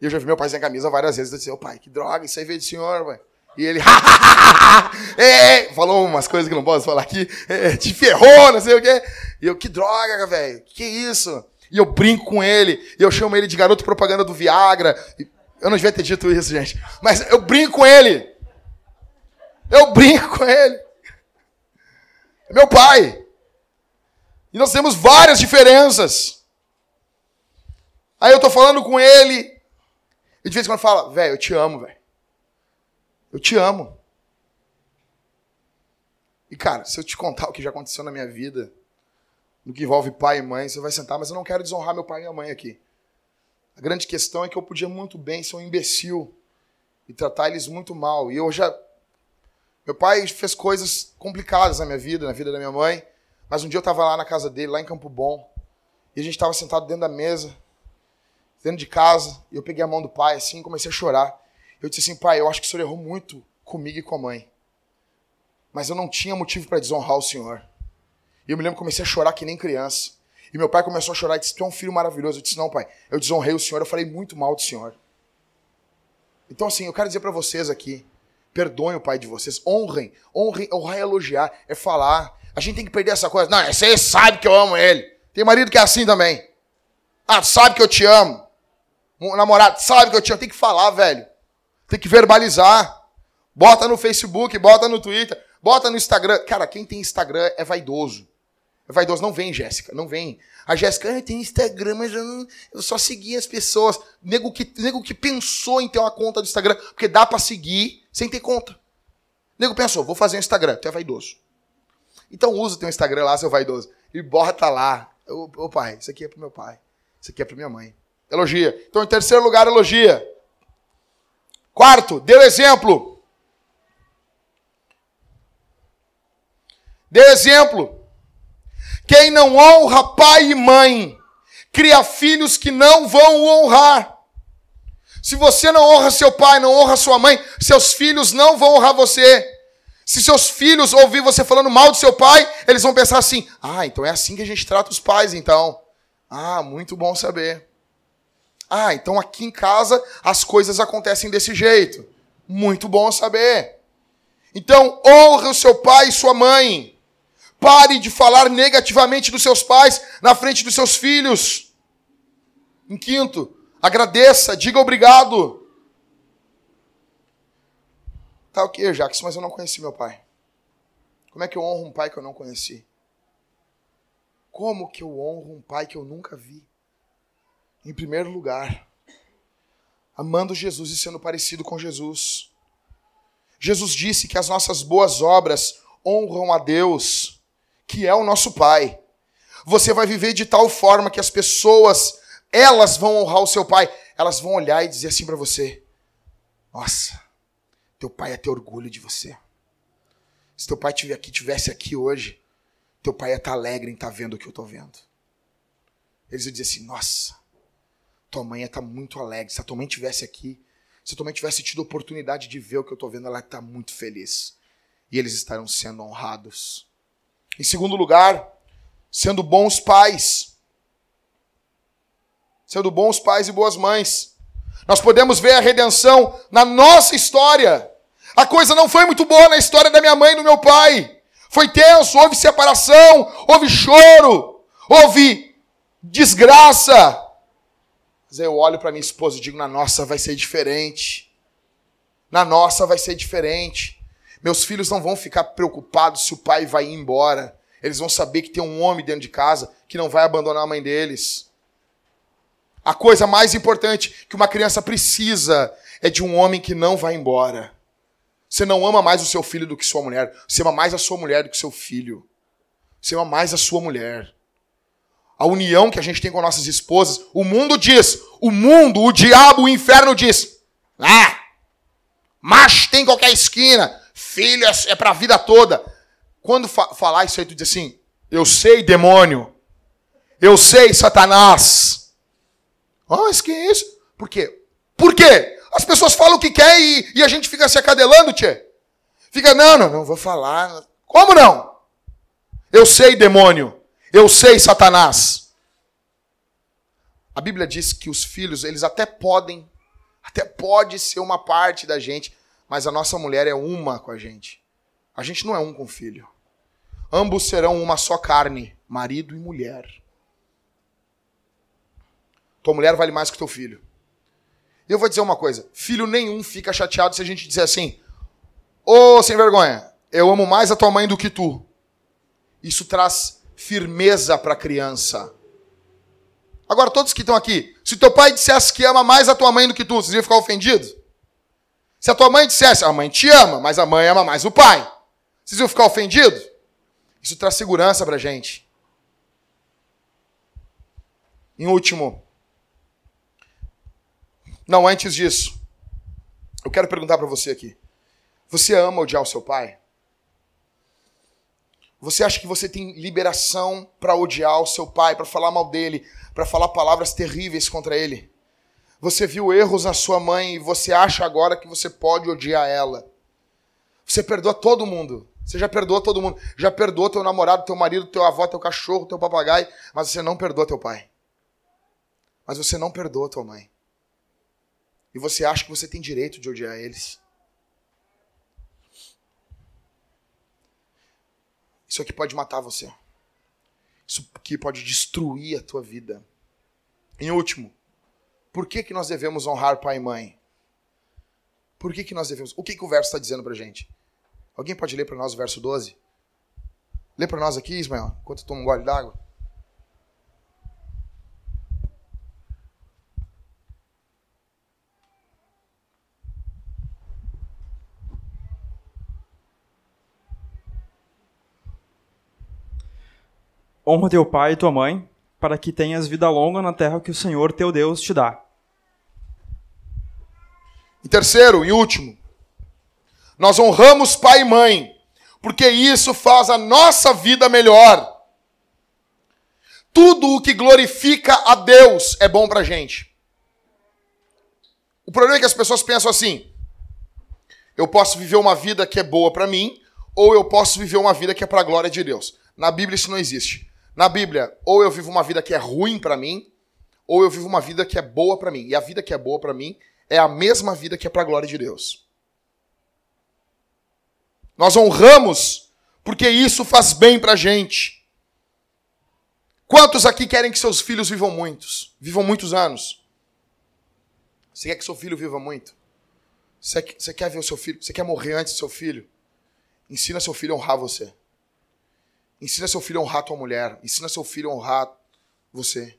E eu já vi meu pai sem camisa várias vezes, eu disse, ô pai, que droga, isso aí veio do senhor, pai. E ele, é, falou umas coisas que não posso falar aqui, é, te ferrou, não sei o quê. E eu, que droga, velho, que isso? E eu brinco com ele, e eu chamo ele de garoto propaganda do Viagra. Eu não devia ter dito isso, gente. Mas eu brinco com ele. Eu brinco com ele. É meu pai. E nós temos várias diferenças. Aí eu tô falando com ele, e de vez em quando fala, velho, eu te amo, velho. Eu te amo. E cara, se eu te contar o que já aconteceu na minha vida, no que envolve pai e mãe, você vai sentar, mas eu não quero desonrar meu pai e minha mãe aqui. A grande questão é que eu podia muito bem ser um imbecil e tratar eles muito mal. E eu já meu pai fez coisas complicadas na minha vida, na vida da minha mãe. Mas um dia eu estava lá na casa dele, lá em Campo Bom, e a gente estava sentado dentro da mesa, dentro de casa, e eu peguei a mão do pai assim, e comecei a chorar. Eu disse assim, pai, eu acho que o senhor errou muito comigo e com a mãe. Mas eu não tinha motivo para desonrar o senhor. E eu me lembro que comecei a chorar que nem criança. E meu pai começou a chorar e disse: Tu é um filho maravilhoso. Eu disse: Não, pai, eu desonrei o senhor, eu falei muito mal do senhor. Então, assim, eu quero dizer para vocês aqui: Perdoem o pai de vocês. Honrem. Honrem. Honrar é elogiar. É falar. A gente tem que perder essa coisa. Não, você sabe que eu amo ele. Tem marido que é assim também. Ah, sabe que eu te amo. Um namorado sabe que eu te amo. Tem que falar, velho. Tem que verbalizar. Bota no Facebook, bota no Twitter, bota no Instagram. Cara, quem tem Instagram é vaidoso. É vaidoso. Não vem, Jéssica. Não vem. A Jéssica, ah, tem Instagram, mas eu, não, eu só segui as pessoas. Nego que, nego que pensou em ter uma conta do Instagram, porque dá para seguir sem ter conta. Nego pensou, vou fazer um Instagram, tu é vaidoso. Então usa teu Instagram lá, seu vaidoso. E bota lá. Ô, ô pai, isso aqui é pro meu pai. Isso aqui é pra minha mãe. Elogia. Então, em terceiro lugar, elogia. Quarto, o exemplo. Dê exemplo. Quem não honra pai e mãe, cria filhos que não vão honrar. Se você não honra seu pai, não honra sua mãe, seus filhos não vão honrar você. Se seus filhos ouvir você falando mal do seu pai, eles vão pensar assim: ah, então é assim que a gente trata os pais, então. Ah, muito bom saber. Ah, então aqui em casa as coisas acontecem desse jeito. Muito bom saber. Então, honra o seu pai e sua mãe. Pare de falar negativamente dos seus pais na frente dos seus filhos. Em quinto, agradeça, diga obrigado. Tá ok, Jackson, mas eu não conheci meu pai. Como é que eu honro um pai que eu não conheci? Como que eu honro um pai que eu nunca vi? Em primeiro lugar, amando Jesus e sendo parecido com Jesus. Jesus disse que as nossas boas obras honram a Deus que é o nosso Pai. Você vai viver de tal forma que as pessoas, elas vão honrar o seu Pai. Elas vão olhar e dizer assim para você: Nossa, teu pai ia ter orgulho de você. Se teu pai tivesse aqui, tivesse aqui hoje, teu pai ia estar alegre em estar vendo o que eu estou vendo. Eles iam dizer assim: Nossa, tua mãe ia estar muito alegre. Se a tua mãe tivesse aqui, se a tua mãe tivesse tido a oportunidade de ver o que eu estou vendo, ela está muito feliz. E eles estarão sendo honrados. Em segundo lugar, sendo bons pais. Sendo bons pais e boas mães. Nós podemos ver a redenção na nossa história. A coisa não foi muito boa na história da minha mãe e do meu pai. Foi tenso, houve separação, houve choro, houve desgraça. Mas eu olho para minha esposa e digo: na nossa vai ser diferente. Na nossa vai ser diferente. Meus filhos não vão ficar preocupados se o pai vai embora. Eles vão saber que tem um homem dentro de casa que não vai abandonar a mãe deles. A coisa mais importante que uma criança precisa é de um homem que não vai embora. Você não ama mais o seu filho do que sua mulher. Você ama mais a sua mulher do que seu filho. Você ama mais a sua mulher. A união que a gente tem com nossas esposas, o mundo diz, o mundo, o diabo, o inferno diz: ah, macho tem qualquer esquina, filho é, para a vida toda. Quando fa falar isso aí, tu diz assim: eu sei, demônio. Eu sei, Satanás. Ah, mas que é isso? Por quê? Por quê? As pessoas falam o que quer e, e a gente fica se acadelando, tchê. Fica, não, não, não vou falar. Como não? Eu sei, demônio. Eu sei, Satanás. A Bíblia diz que os filhos, eles até podem, até pode ser uma parte da gente, mas a nossa mulher é uma com a gente. A gente não é um com o filho. Ambos serão uma só carne, marido e mulher. Tua mulher vale mais que teu filho. E eu vou dizer uma coisa: filho nenhum fica chateado se a gente dizer assim, ô oh, sem vergonha, eu amo mais a tua mãe do que tu. Isso traz firmeza para a criança. Agora, todos que estão aqui, se teu pai dissesse que ama mais a tua mãe do que tu, vocês iam ficar ofendidos? Se a tua mãe dissesse, a mãe te ama, mas a mãe ama mais o pai, vocês iam ficar ofendidos? Isso traz segurança para gente. Em último, não, antes disso, eu quero perguntar para você aqui. Você ama odiar o seu pai? Você acha que você tem liberação para odiar o seu pai, para falar mal dele, para falar palavras terríveis contra ele? Você viu erros na sua mãe e você acha agora que você pode odiar ela? Você perdoa todo mundo. Você já perdoou todo mundo. Já perdoou teu namorado, teu marido, teu avó, teu cachorro, teu papagaio, mas você não perdoa teu pai. Mas você não perdoa tua mãe. E você acha que você tem direito de odiar eles. Isso aqui pode matar você. Isso aqui pode destruir a tua vida. Em último, por que, que nós devemos honrar pai e mãe? Por que, que nós devemos? O que, que o verso está dizendo para gente? Alguém pode ler para nós o verso 12? Lê para nós aqui, Ismael, enquanto eu tomo um gole d'água. Honra teu pai e tua mãe, para que tenhas vida longa na terra que o Senhor teu Deus te dá. E terceiro e último, nós honramos pai e mãe, porque isso faz a nossa vida melhor. Tudo o que glorifica a Deus é bom pra gente. O problema é que as pessoas pensam assim: eu posso viver uma vida que é boa para mim, ou eu posso viver uma vida que é para a glória de Deus. Na Bíblia isso não existe. Na Bíblia, ou eu vivo uma vida que é ruim para mim, ou eu vivo uma vida que é boa para mim. E a vida que é boa para mim é a mesma vida que é para a glória de Deus. Nós honramos porque isso faz bem para a gente. Quantos aqui querem que seus filhos vivam muitos? Vivam muitos anos? Você quer que seu filho viva muito? Você quer ver o seu filho? Você quer morrer antes do seu filho? Ensina seu filho a honrar você. Ensina seu filho a honrar tua mulher. Ensina seu filho a honrar você.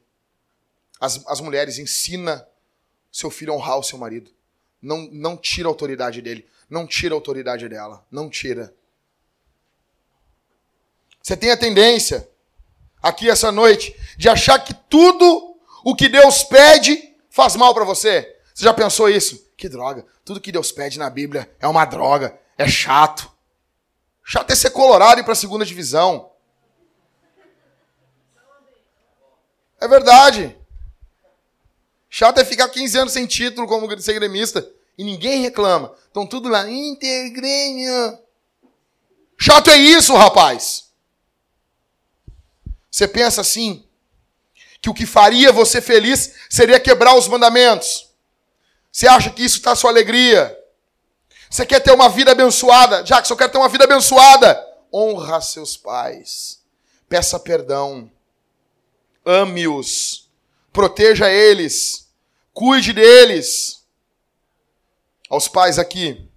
As, as mulheres, ensina seu filho a honrar o seu marido. Não, não tira a autoridade dele. Não tira a autoridade dela. Não tira. Você tem a tendência, aqui essa noite, de achar que tudo o que Deus pede faz mal para você. Você já pensou isso? Que droga. Tudo que Deus pede na Bíblia é uma droga. É chato. Chato é ser colorado e para a segunda divisão. É verdade. Chato é ficar 15 anos sem título como ser gremista. E ninguém reclama. Estão tudo lá, Intergrêmio. Chato é isso, rapaz. Você pensa assim, que o que faria você feliz seria quebrar os mandamentos. Você acha que isso está sua alegria? Você quer ter uma vida abençoada? Jackson, eu quero ter uma vida abençoada. Honra seus pais. Peça perdão. Ame-os. Proteja eles. Cuide deles. Aos pais aqui.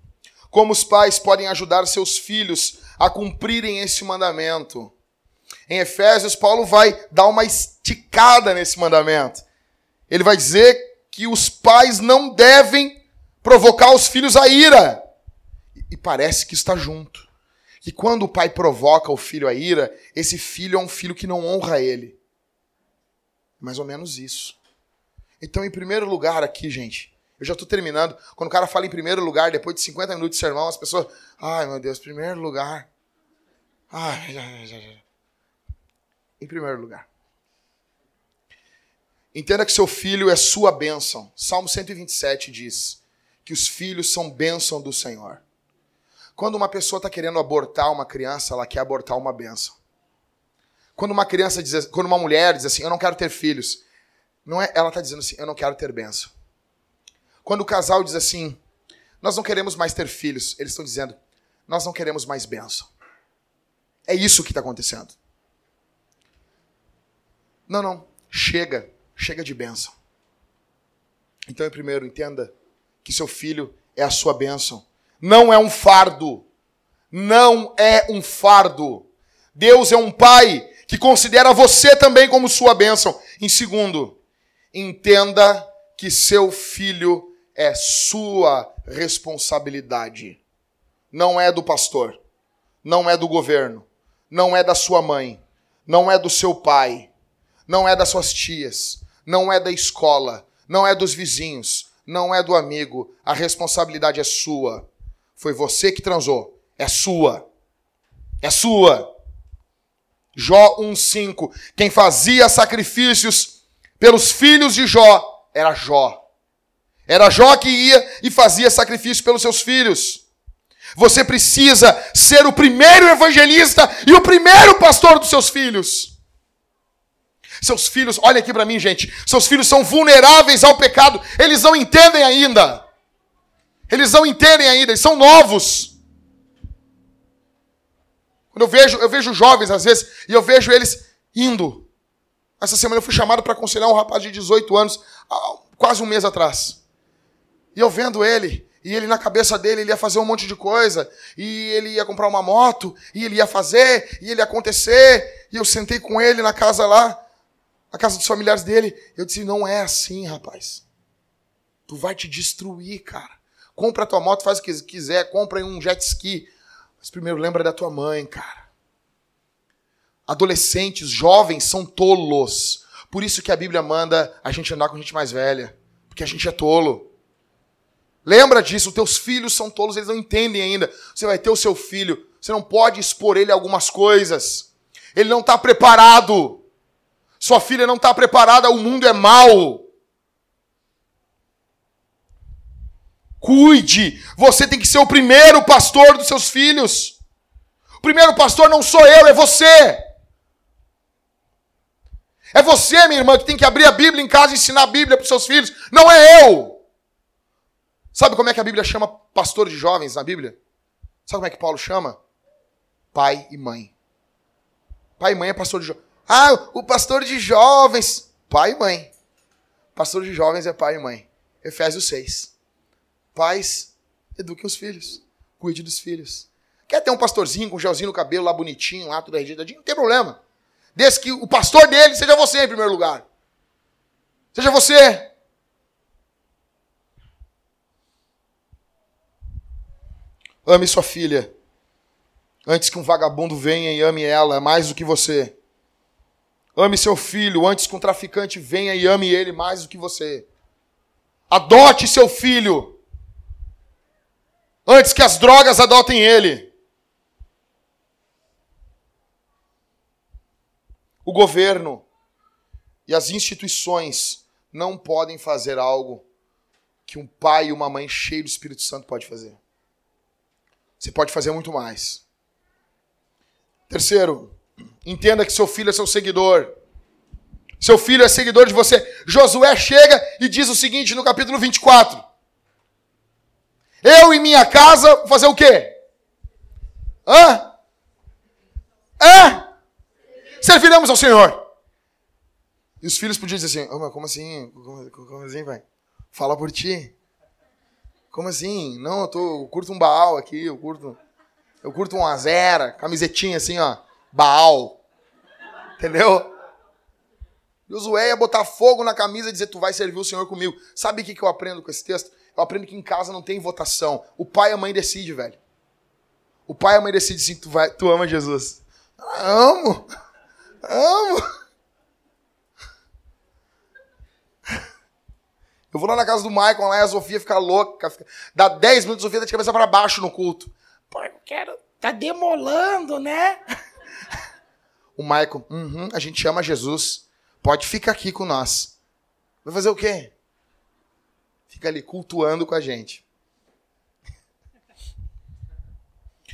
Como os pais podem ajudar seus filhos a cumprirem esse mandamento? Em Efésios, Paulo vai dar uma esticada nesse mandamento. Ele vai dizer que os pais não devem provocar os filhos a ira. E parece que está junto. Que quando o pai provoca o filho a ira, esse filho é um filho que não honra ele. Mais ou menos isso. Então, em primeiro lugar aqui, gente, eu já estou terminando. Quando o cara fala em primeiro lugar, depois de 50 minutos de sermão, as pessoas. Ai, meu Deus, primeiro lugar. Ai, já, já, já. Em primeiro lugar. Entenda que seu filho é sua bênção. Salmo 127 diz que os filhos são bênção do Senhor. Quando uma pessoa está querendo abortar uma criança, ela quer abortar uma bênção. Quando uma criança diz, quando uma mulher diz assim, eu não quero ter filhos, não é, ela está dizendo assim, eu não quero ter bênção. Quando o casal diz assim, nós não queremos mais ter filhos, eles estão dizendo, nós não queremos mais bênção. É isso que está acontecendo. Não, não, chega, chega de bênção. Então, primeiro, entenda que seu filho é a sua bênção não é um fardo. Não é um fardo. Deus é um pai que considera você também como sua bênção. Em segundo, entenda que seu filho é sua responsabilidade. Não é do pastor, não é do governo, não é da sua mãe, não é do seu pai, não é das suas tias, não é da escola, não é dos vizinhos, não é do amigo. A responsabilidade é sua. Foi você que transou. É sua. É sua. Jó 1,5. Quem fazia sacrifícios pelos filhos de Jó era Jó. Era Jó que ia e fazia sacrifício pelos seus filhos. Você precisa ser o primeiro evangelista e o primeiro pastor dos seus filhos. Seus filhos, olha aqui para mim, gente. Seus filhos são vulneráveis ao pecado. Eles não entendem ainda. Eles não entendem ainda, eles são novos. Quando eu vejo, eu vejo jovens às vezes e eu vejo eles indo. Essa semana eu fui chamado para aconselhar um rapaz de 18 anos, quase um mês atrás. E eu vendo ele, e ele na cabeça dele ele ia fazer um monte de coisa, e ele ia comprar uma moto, e ele ia fazer, e ele ia acontecer, e eu sentei com ele na casa lá, na casa dos familiares dele, eu disse: "Não é assim, rapaz. Tu vai te destruir, cara. Compra a tua moto, faz o que quiser, compra um jet ski. Mas primeiro lembra da tua mãe, cara. Adolescentes, jovens são tolos. Por isso que a Bíblia manda a gente andar com gente mais velha. Porque a gente é tolo. Lembra disso, teus filhos são tolos, eles não entendem ainda. Você vai ter o seu filho, você não pode expor ele a algumas coisas. Ele não está preparado. Sua filha não está preparada, o mundo é mau. Cuide. Você tem que ser o primeiro pastor dos seus filhos. O primeiro pastor não sou eu, é você. É você, minha irmã, que tem que abrir a Bíblia em casa e ensinar a Bíblia para os seus filhos. Não é eu. Sabe como é que a Bíblia chama pastor de jovens na Bíblia? Sabe como é que Paulo chama? Pai e mãe. Pai e mãe é pastor de jovens. Ah, o pastor de jovens. Pai e mãe. Pastor de jovens é pai e mãe. Efésios 6. Pais, eduquem os filhos. Cuide dos filhos. Quer ter um pastorzinho com um gelzinho no cabelo lá bonitinho, lá tudo regiadinho? Não tem problema. Desde que o pastor dele seja você em primeiro lugar. Seja você. Ame sua filha. Antes que um vagabundo venha e ame ela mais do que você. Ame seu filho antes que um traficante venha e ame ele mais do que você. Adote seu filho antes que as drogas adotem ele. O governo e as instituições não podem fazer algo que um pai e uma mãe cheio do Espírito Santo pode fazer. Você pode fazer muito mais. Terceiro, entenda que seu filho é seu seguidor. Seu filho é seguidor de você. Josué chega e diz o seguinte no capítulo 24. Eu e minha casa, fazer o quê? Hã? Hã? Serviremos ao Senhor. E os filhos podiam dizer assim, oh, como assim? Como, como assim, pai? Fala por ti. Como assim? Não, eu, tô, eu curto um Baal aqui, eu curto. Eu curto um Azera, camisetinha assim, ó. Baal. Entendeu? Josué ia botar fogo na camisa e dizer: Tu vai servir o Senhor comigo. Sabe o que eu aprendo com esse texto? Eu aprendo que em casa não tem votação. O pai e a mãe decidem, velho. O pai e a mãe decidem assim: Tu, vai, tu ama Jesus. Amo. Amo. Eu vou lá na casa do Michael, lá e a Sofia fica louca. Fica... Dá 10 minutos, a Sofia tá de cabeça para baixo no culto. Pô, eu quero. Tá demolando, né? o Michael, uhum, a gente ama Jesus. Pode ficar aqui com nós. Vai fazer o quê? Fica ali cultuando com a gente.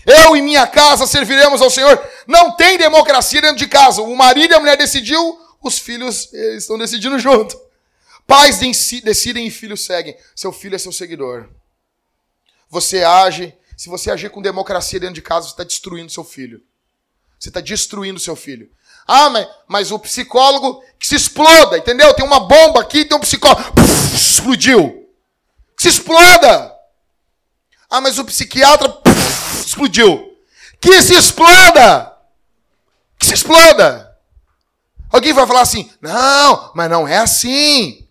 Eu e minha casa serviremos ao Senhor. Não tem democracia dentro de casa. O marido e a mulher decidiu, os filhos estão decidindo junto. Pais decidem e filhos seguem. Seu filho é seu seguidor. Você age, se você agir com democracia dentro de casa, você está destruindo seu filho. Você está destruindo seu filho. Ah, mas, mas, o psicólogo que se exploda, entendeu? Tem uma bomba aqui, tem um psicólogo. Explodiu. Que se exploda. Ah, mas o psiquiatra explodiu. Que se exploda. Que se exploda. Alguém vai falar assim: não, mas não é assim.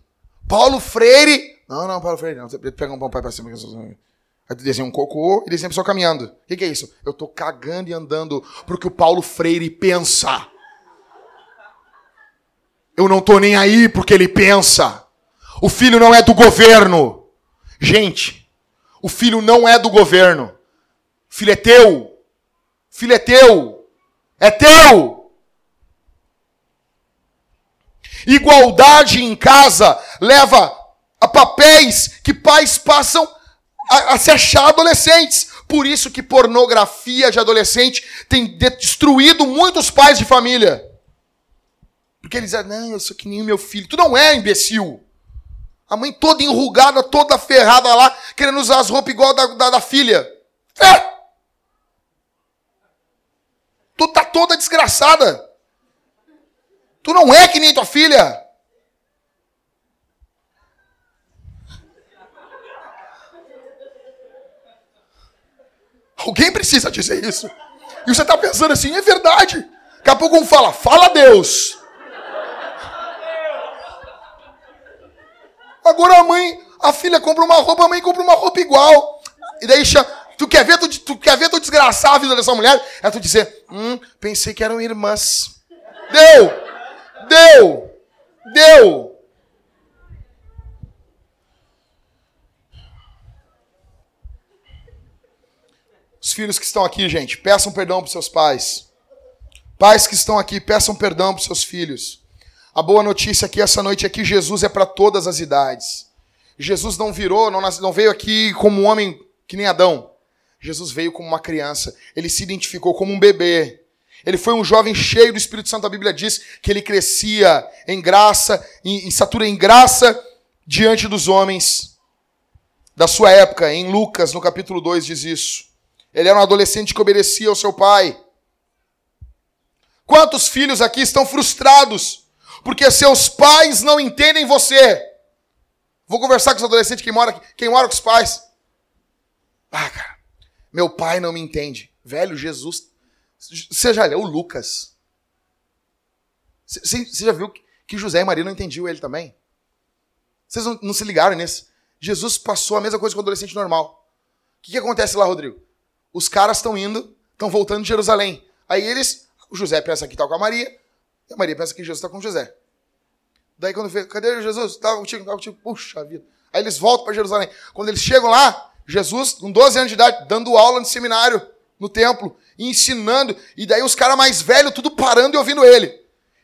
Paulo Freire. Não, não, Paulo Freire, não. Você pega um pão pai pra cima. Aí tu desenha um cocô e desenha a pessoa caminhando. O que, que, é isso? Eu tô cagando e andando porque o Paulo Freire pensa. Eu não tô nem aí porque ele pensa. O filho não é do governo. Gente, o filho não é do governo. O filho é teu. O filho é teu. É teu. Igualdade em casa leva a papéis que pais passam a, a se achar adolescentes. Por isso que pornografia de adolescente tem destruído muitos pais de família. Porque eles dizem, não, eu sou que nem o meu filho. Tu não é, imbecil. A mãe toda enrugada, toda ferrada lá, querendo usar as roupas igual da, da, da filha. É. Tu tá toda desgraçada. Tu não é que nem tua filha. Alguém precisa dizer isso. E você está pensando assim, é verdade. Daqui a pouco um fala, fala Deus. Agora a mãe, a filha compra uma roupa, a mãe compra uma roupa igual. E daí tu quer ver tu, tu quer ver tu desgraçar a vida dessa mulher? É tu dizer, hum, pensei que eram irmãs. Deu! Deu! Deu! Os filhos que estão aqui, gente, peçam perdão para seus pais. Pais que estão aqui, peçam perdão para seus filhos. A boa notícia aqui essa noite é que Jesus é para todas as idades. Jesus não virou, não, não veio aqui como um homem que nem Adão. Jesus veio como uma criança. Ele se identificou como um bebê. Ele foi um jovem cheio do Espírito Santo. A Bíblia diz que ele crescia em graça, em, em estatura em graça diante dos homens da sua época. Em Lucas, no capítulo 2, diz isso. Ele era um adolescente que obedecia ao seu pai. Quantos filhos aqui estão frustrados porque seus pais não entendem você? Vou conversar com os adolescentes que mora, quem mora com os pais. Ah, cara, meu pai não me entende. Velho, Jesus você já leu Lucas? Você já viu que José e Maria não entendiam ele também? Vocês não, não se ligaram nisso? Jesus passou a mesma coisa com o adolescente normal. O que, que acontece lá, Rodrigo? Os caras estão indo, estão voltando de Jerusalém. Aí eles, o José pensa que está com a Maria, e a Maria pensa que Jesus está com José. Daí quando vê, cadê Jesus? Estava contigo, estava contigo. Puxa vida. Aí eles voltam para Jerusalém. Quando eles chegam lá, Jesus, com 12 anos de idade, dando aula no seminário, no templo ensinando. E daí os caras mais velhos, tudo parando e ouvindo ele.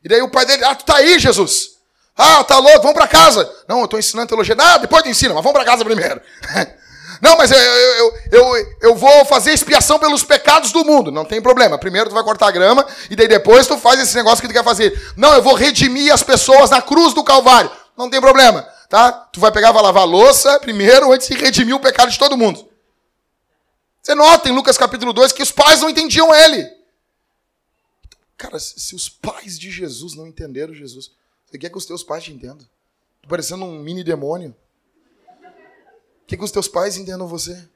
E daí o pai dele, ah, tu tá aí, Jesus. Ah, tá louco, vamos para casa. Não, eu tô ensinando teologia. Ah, depois tu ensina, mas vamos para casa primeiro. Não, mas eu, eu, eu, eu, vou fazer expiação pelos pecados do mundo. Não tem problema. Primeiro tu vai cortar a grama e daí depois tu faz esse negócio que tu quer fazer. Não, eu vou redimir as pessoas na cruz do Calvário. Não tem problema, tá? Tu vai pegar, vai lavar a louça primeiro antes de redimir o pecado de todo mundo. Você nota em Lucas capítulo 2 que os pais não entendiam ele. Cara, se os pais de Jesus não entenderam Jesus, você quer que os teus pais te entendam? Tô parecendo um mini demônio. Quer que os teus pais entendam você?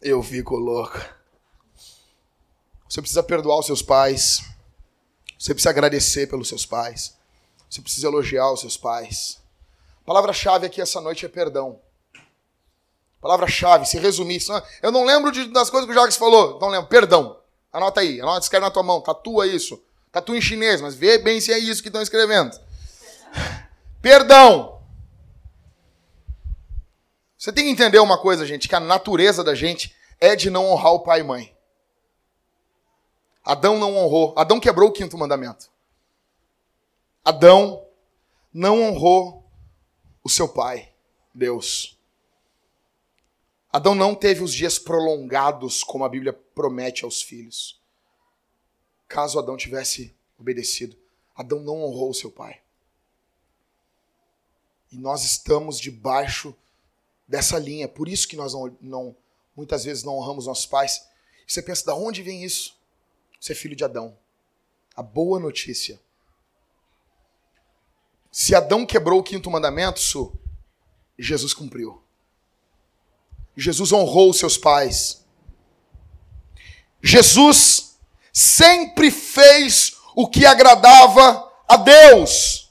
Eu fico louco. Você precisa perdoar os seus pais. Você precisa agradecer pelos seus pais. Você precisa elogiar os seus pais. Palavra-chave aqui essa noite é perdão. Palavra-chave, se resumir. Eu não lembro de, das coisas que o Jacques falou. Não lembro. Perdão. Anota aí. Anota, escreve na tua mão. Tatua isso. Tatua em chinês, mas vê bem se é isso que estão escrevendo. Perdão. Você tem que entender uma coisa, gente, que a natureza da gente é de não honrar o pai e mãe. Adão não honrou. Adão quebrou o quinto mandamento. Adão não honrou o seu pai, Deus. Adão não teve os dias prolongados como a Bíblia promete aos filhos. Caso Adão tivesse obedecido, Adão não honrou o seu pai. E nós estamos debaixo dessa linha. Por isso que nós não, não muitas vezes não honramos nossos pais. E você pensa, da onde vem isso? Você é filho de Adão. A boa notícia. Se Adão quebrou o quinto mandamento, Su, Jesus cumpriu. Jesus honrou seus pais. Jesus sempre fez o que agradava a Deus.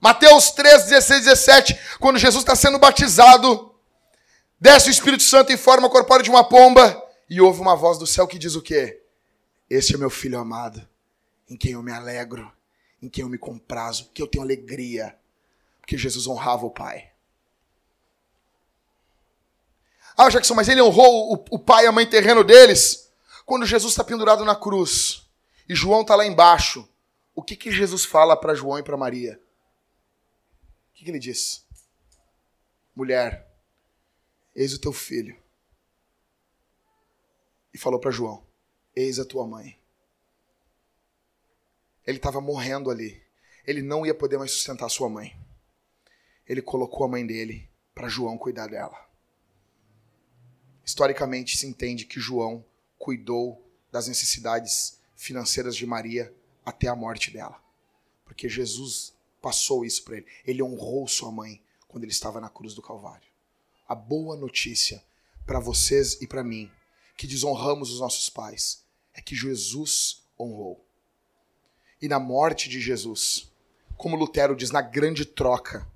Mateus 3, 16, 17, quando Jesus está sendo batizado, desce o Espírito Santo em forma corpórea de uma pomba e ouve uma voz do céu que diz o quê? Este é meu filho amado, em quem eu me alegro, em quem eu me comprazo, que eu tenho alegria, porque Jesus honrava o Pai. Ah, Jackson, mas ele honrou o, o pai e a mãe terreno deles quando Jesus está pendurado na cruz e João está lá embaixo. O que, que Jesus fala para João e para Maria? Que, que ele diz? Mulher, eis o teu filho. E falou para João: Eis a tua mãe. Ele estava morrendo ali. Ele não ia poder mais sustentar sua mãe. Ele colocou a mãe dele para João cuidar dela. Historicamente se entende que João cuidou das necessidades financeiras de Maria até a morte dela. Porque Jesus passou isso para ele. Ele honrou sua mãe quando ele estava na cruz do Calvário. A boa notícia para vocês e para mim, que desonramos os nossos pais, é que Jesus honrou. E na morte de Jesus, como Lutero diz, na grande troca,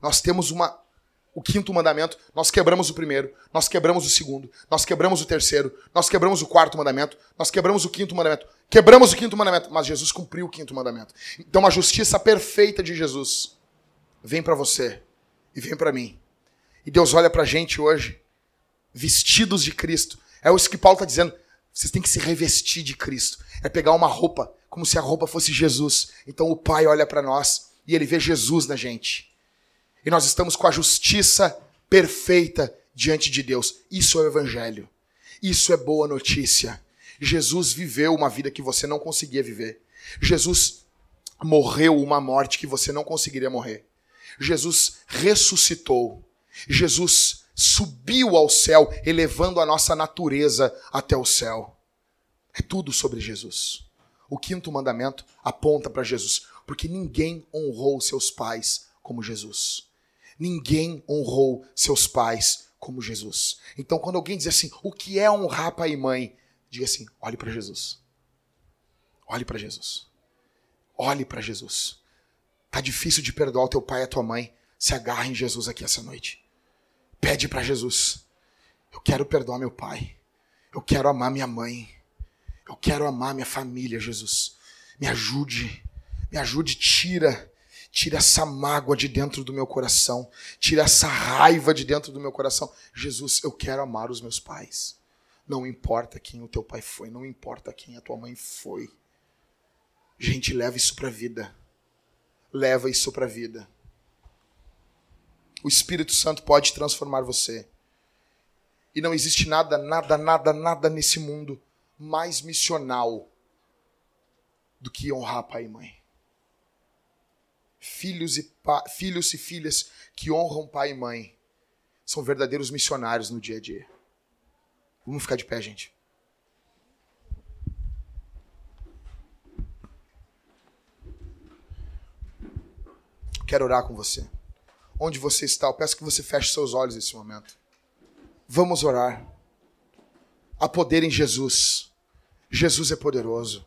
nós temos uma o quinto mandamento, nós quebramos o primeiro, nós quebramos o segundo, nós quebramos o terceiro, nós quebramos o quarto mandamento, nós quebramos o quinto mandamento, quebramos o quinto mandamento, mas Jesus cumpriu o quinto mandamento. Então a justiça perfeita de Jesus vem para você e vem para mim. E Deus olha para a gente hoje, vestidos de Cristo. É isso que Paulo está dizendo. Vocês têm que se revestir de Cristo. É pegar uma roupa, como se a roupa fosse Jesus. Então o Pai olha para nós e ele vê Jesus na gente. E nós estamos com a justiça perfeita diante de Deus. Isso é o Evangelho. Isso é boa notícia. Jesus viveu uma vida que você não conseguia viver. Jesus morreu uma morte que você não conseguiria morrer. Jesus ressuscitou. Jesus subiu ao céu, elevando a nossa natureza até o céu. É tudo sobre Jesus. O quinto mandamento aponta para Jesus, porque ninguém honrou seus pais como Jesus. Ninguém honrou seus pais como Jesus. Então, quando alguém diz assim, o que é honrar pai e mãe? Diga assim: olhe para Jesus. Olhe para Jesus. Olhe para Jesus. Tá difícil de perdoar o teu pai e a tua mãe. Se agarra em Jesus aqui essa noite. Pede para Jesus. Eu quero perdoar meu pai. Eu quero amar minha mãe. Eu quero amar minha família, Jesus. Me ajude. Me ajude, tira Tira essa mágoa de dentro do meu coração. Tira essa raiva de dentro do meu coração. Jesus, eu quero amar os meus pais. Não importa quem o teu pai foi, não importa quem a tua mãe foi. Gente, leva isso para a vida. Leva isso para a vida. O Espírito Santo pode transformar você. E não existe nada, nada, nada, nada nesse mundo mais missional do que honrar pai e mãe. Filhos e, filhos e filhas que honram pai e mãe são verdadeiros missionários no dia a dia. Vamos ficar de pé, gente. Quero orar com você. Onde você está, eu peço que você feche seus olhos nesse momento. Vamos orar. Há poder em Jesus. Jesus é poderoso.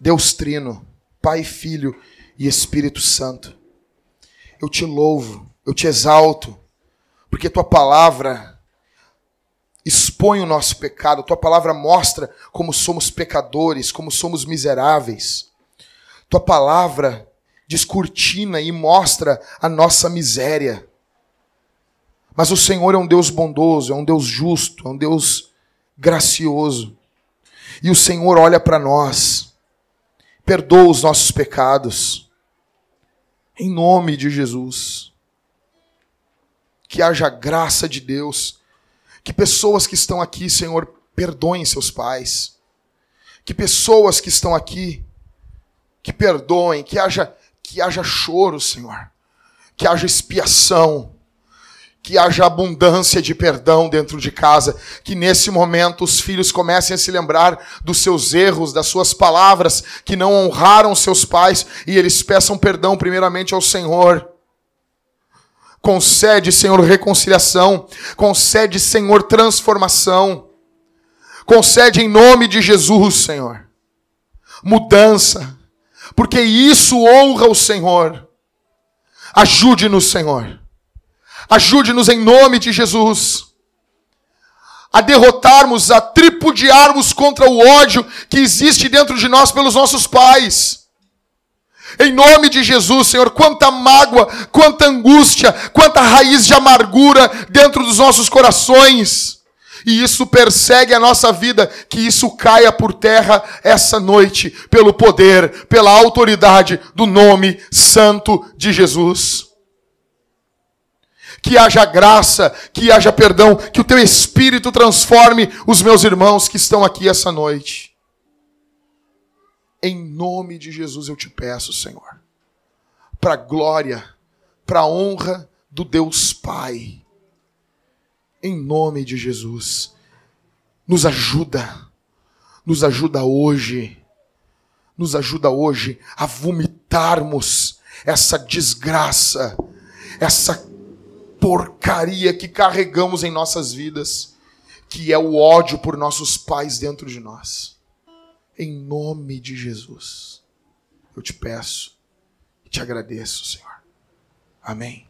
Deus Trino, Pai, Filho e Espírito Santo. Eu te louvo, eu te exalto, porque tua palavra expõe o nosso pecado, tua palavra mostra como somos pecadores, como somos miseráveis. Tua palavra descortina e mostra a nossa miséria. Mas o Senhor é um Deus bondoso, é um Deus justo, é um Deus gracioso. E o Senhor olha para nós, perdoa os nossos pecados, em nome de Jesus. Que haja graça de Deus, que pessoas que estão aqui, Senhor, perdoem seus pais, que pessoas que estão aqui, que perdoem, que haja, que haja choro, Senhor, que haja expiação, que haja abundância de perdão dentro de casa, que nesse momento os filhos comecem a se lembrar dos seus erros, das suas palavras que não honraram seus pais e eles peçam perdão primeiramente ao Senhor. Concede, Senhor, reconciliação, concede, Senhor, transformação. Concede em nome de Jesus, Senhor, mudança, porque isso honra o Senhor. Ajude-nos, Senhor Ajude-nos em nome de Jesus a derrotarmos, a tripudiarmos contra o ódio que existe dentro de nós pelos nossos pais. Em nome de Jesus, Senhor, quanta mágoa, quanta angústia, quanta raiz de amargura dentro dos nossos corações. E isso persegue a nossa vida, que isso caia por terra essa noite, pelo poder, pela autoridade do nome santo de Jesus que haja graça, que haja perdão, que o teu Espírito transforme os meus irmãos que estão aqui essa noite. Em nome de Jesus eu te peço, Senhor, para glória, para honra do Deus Pai. Em nome de Jesus, nos ajuda, nos ajuda hoje, nos ajuda hoje a vomitarmos essa desgraça, essa porcaria que carregamos em nossas vidas, que é o ódio por nossos pais dentro de nós. Em nome de Jesus, eu te peço e te agradeço, Senhor. Amém.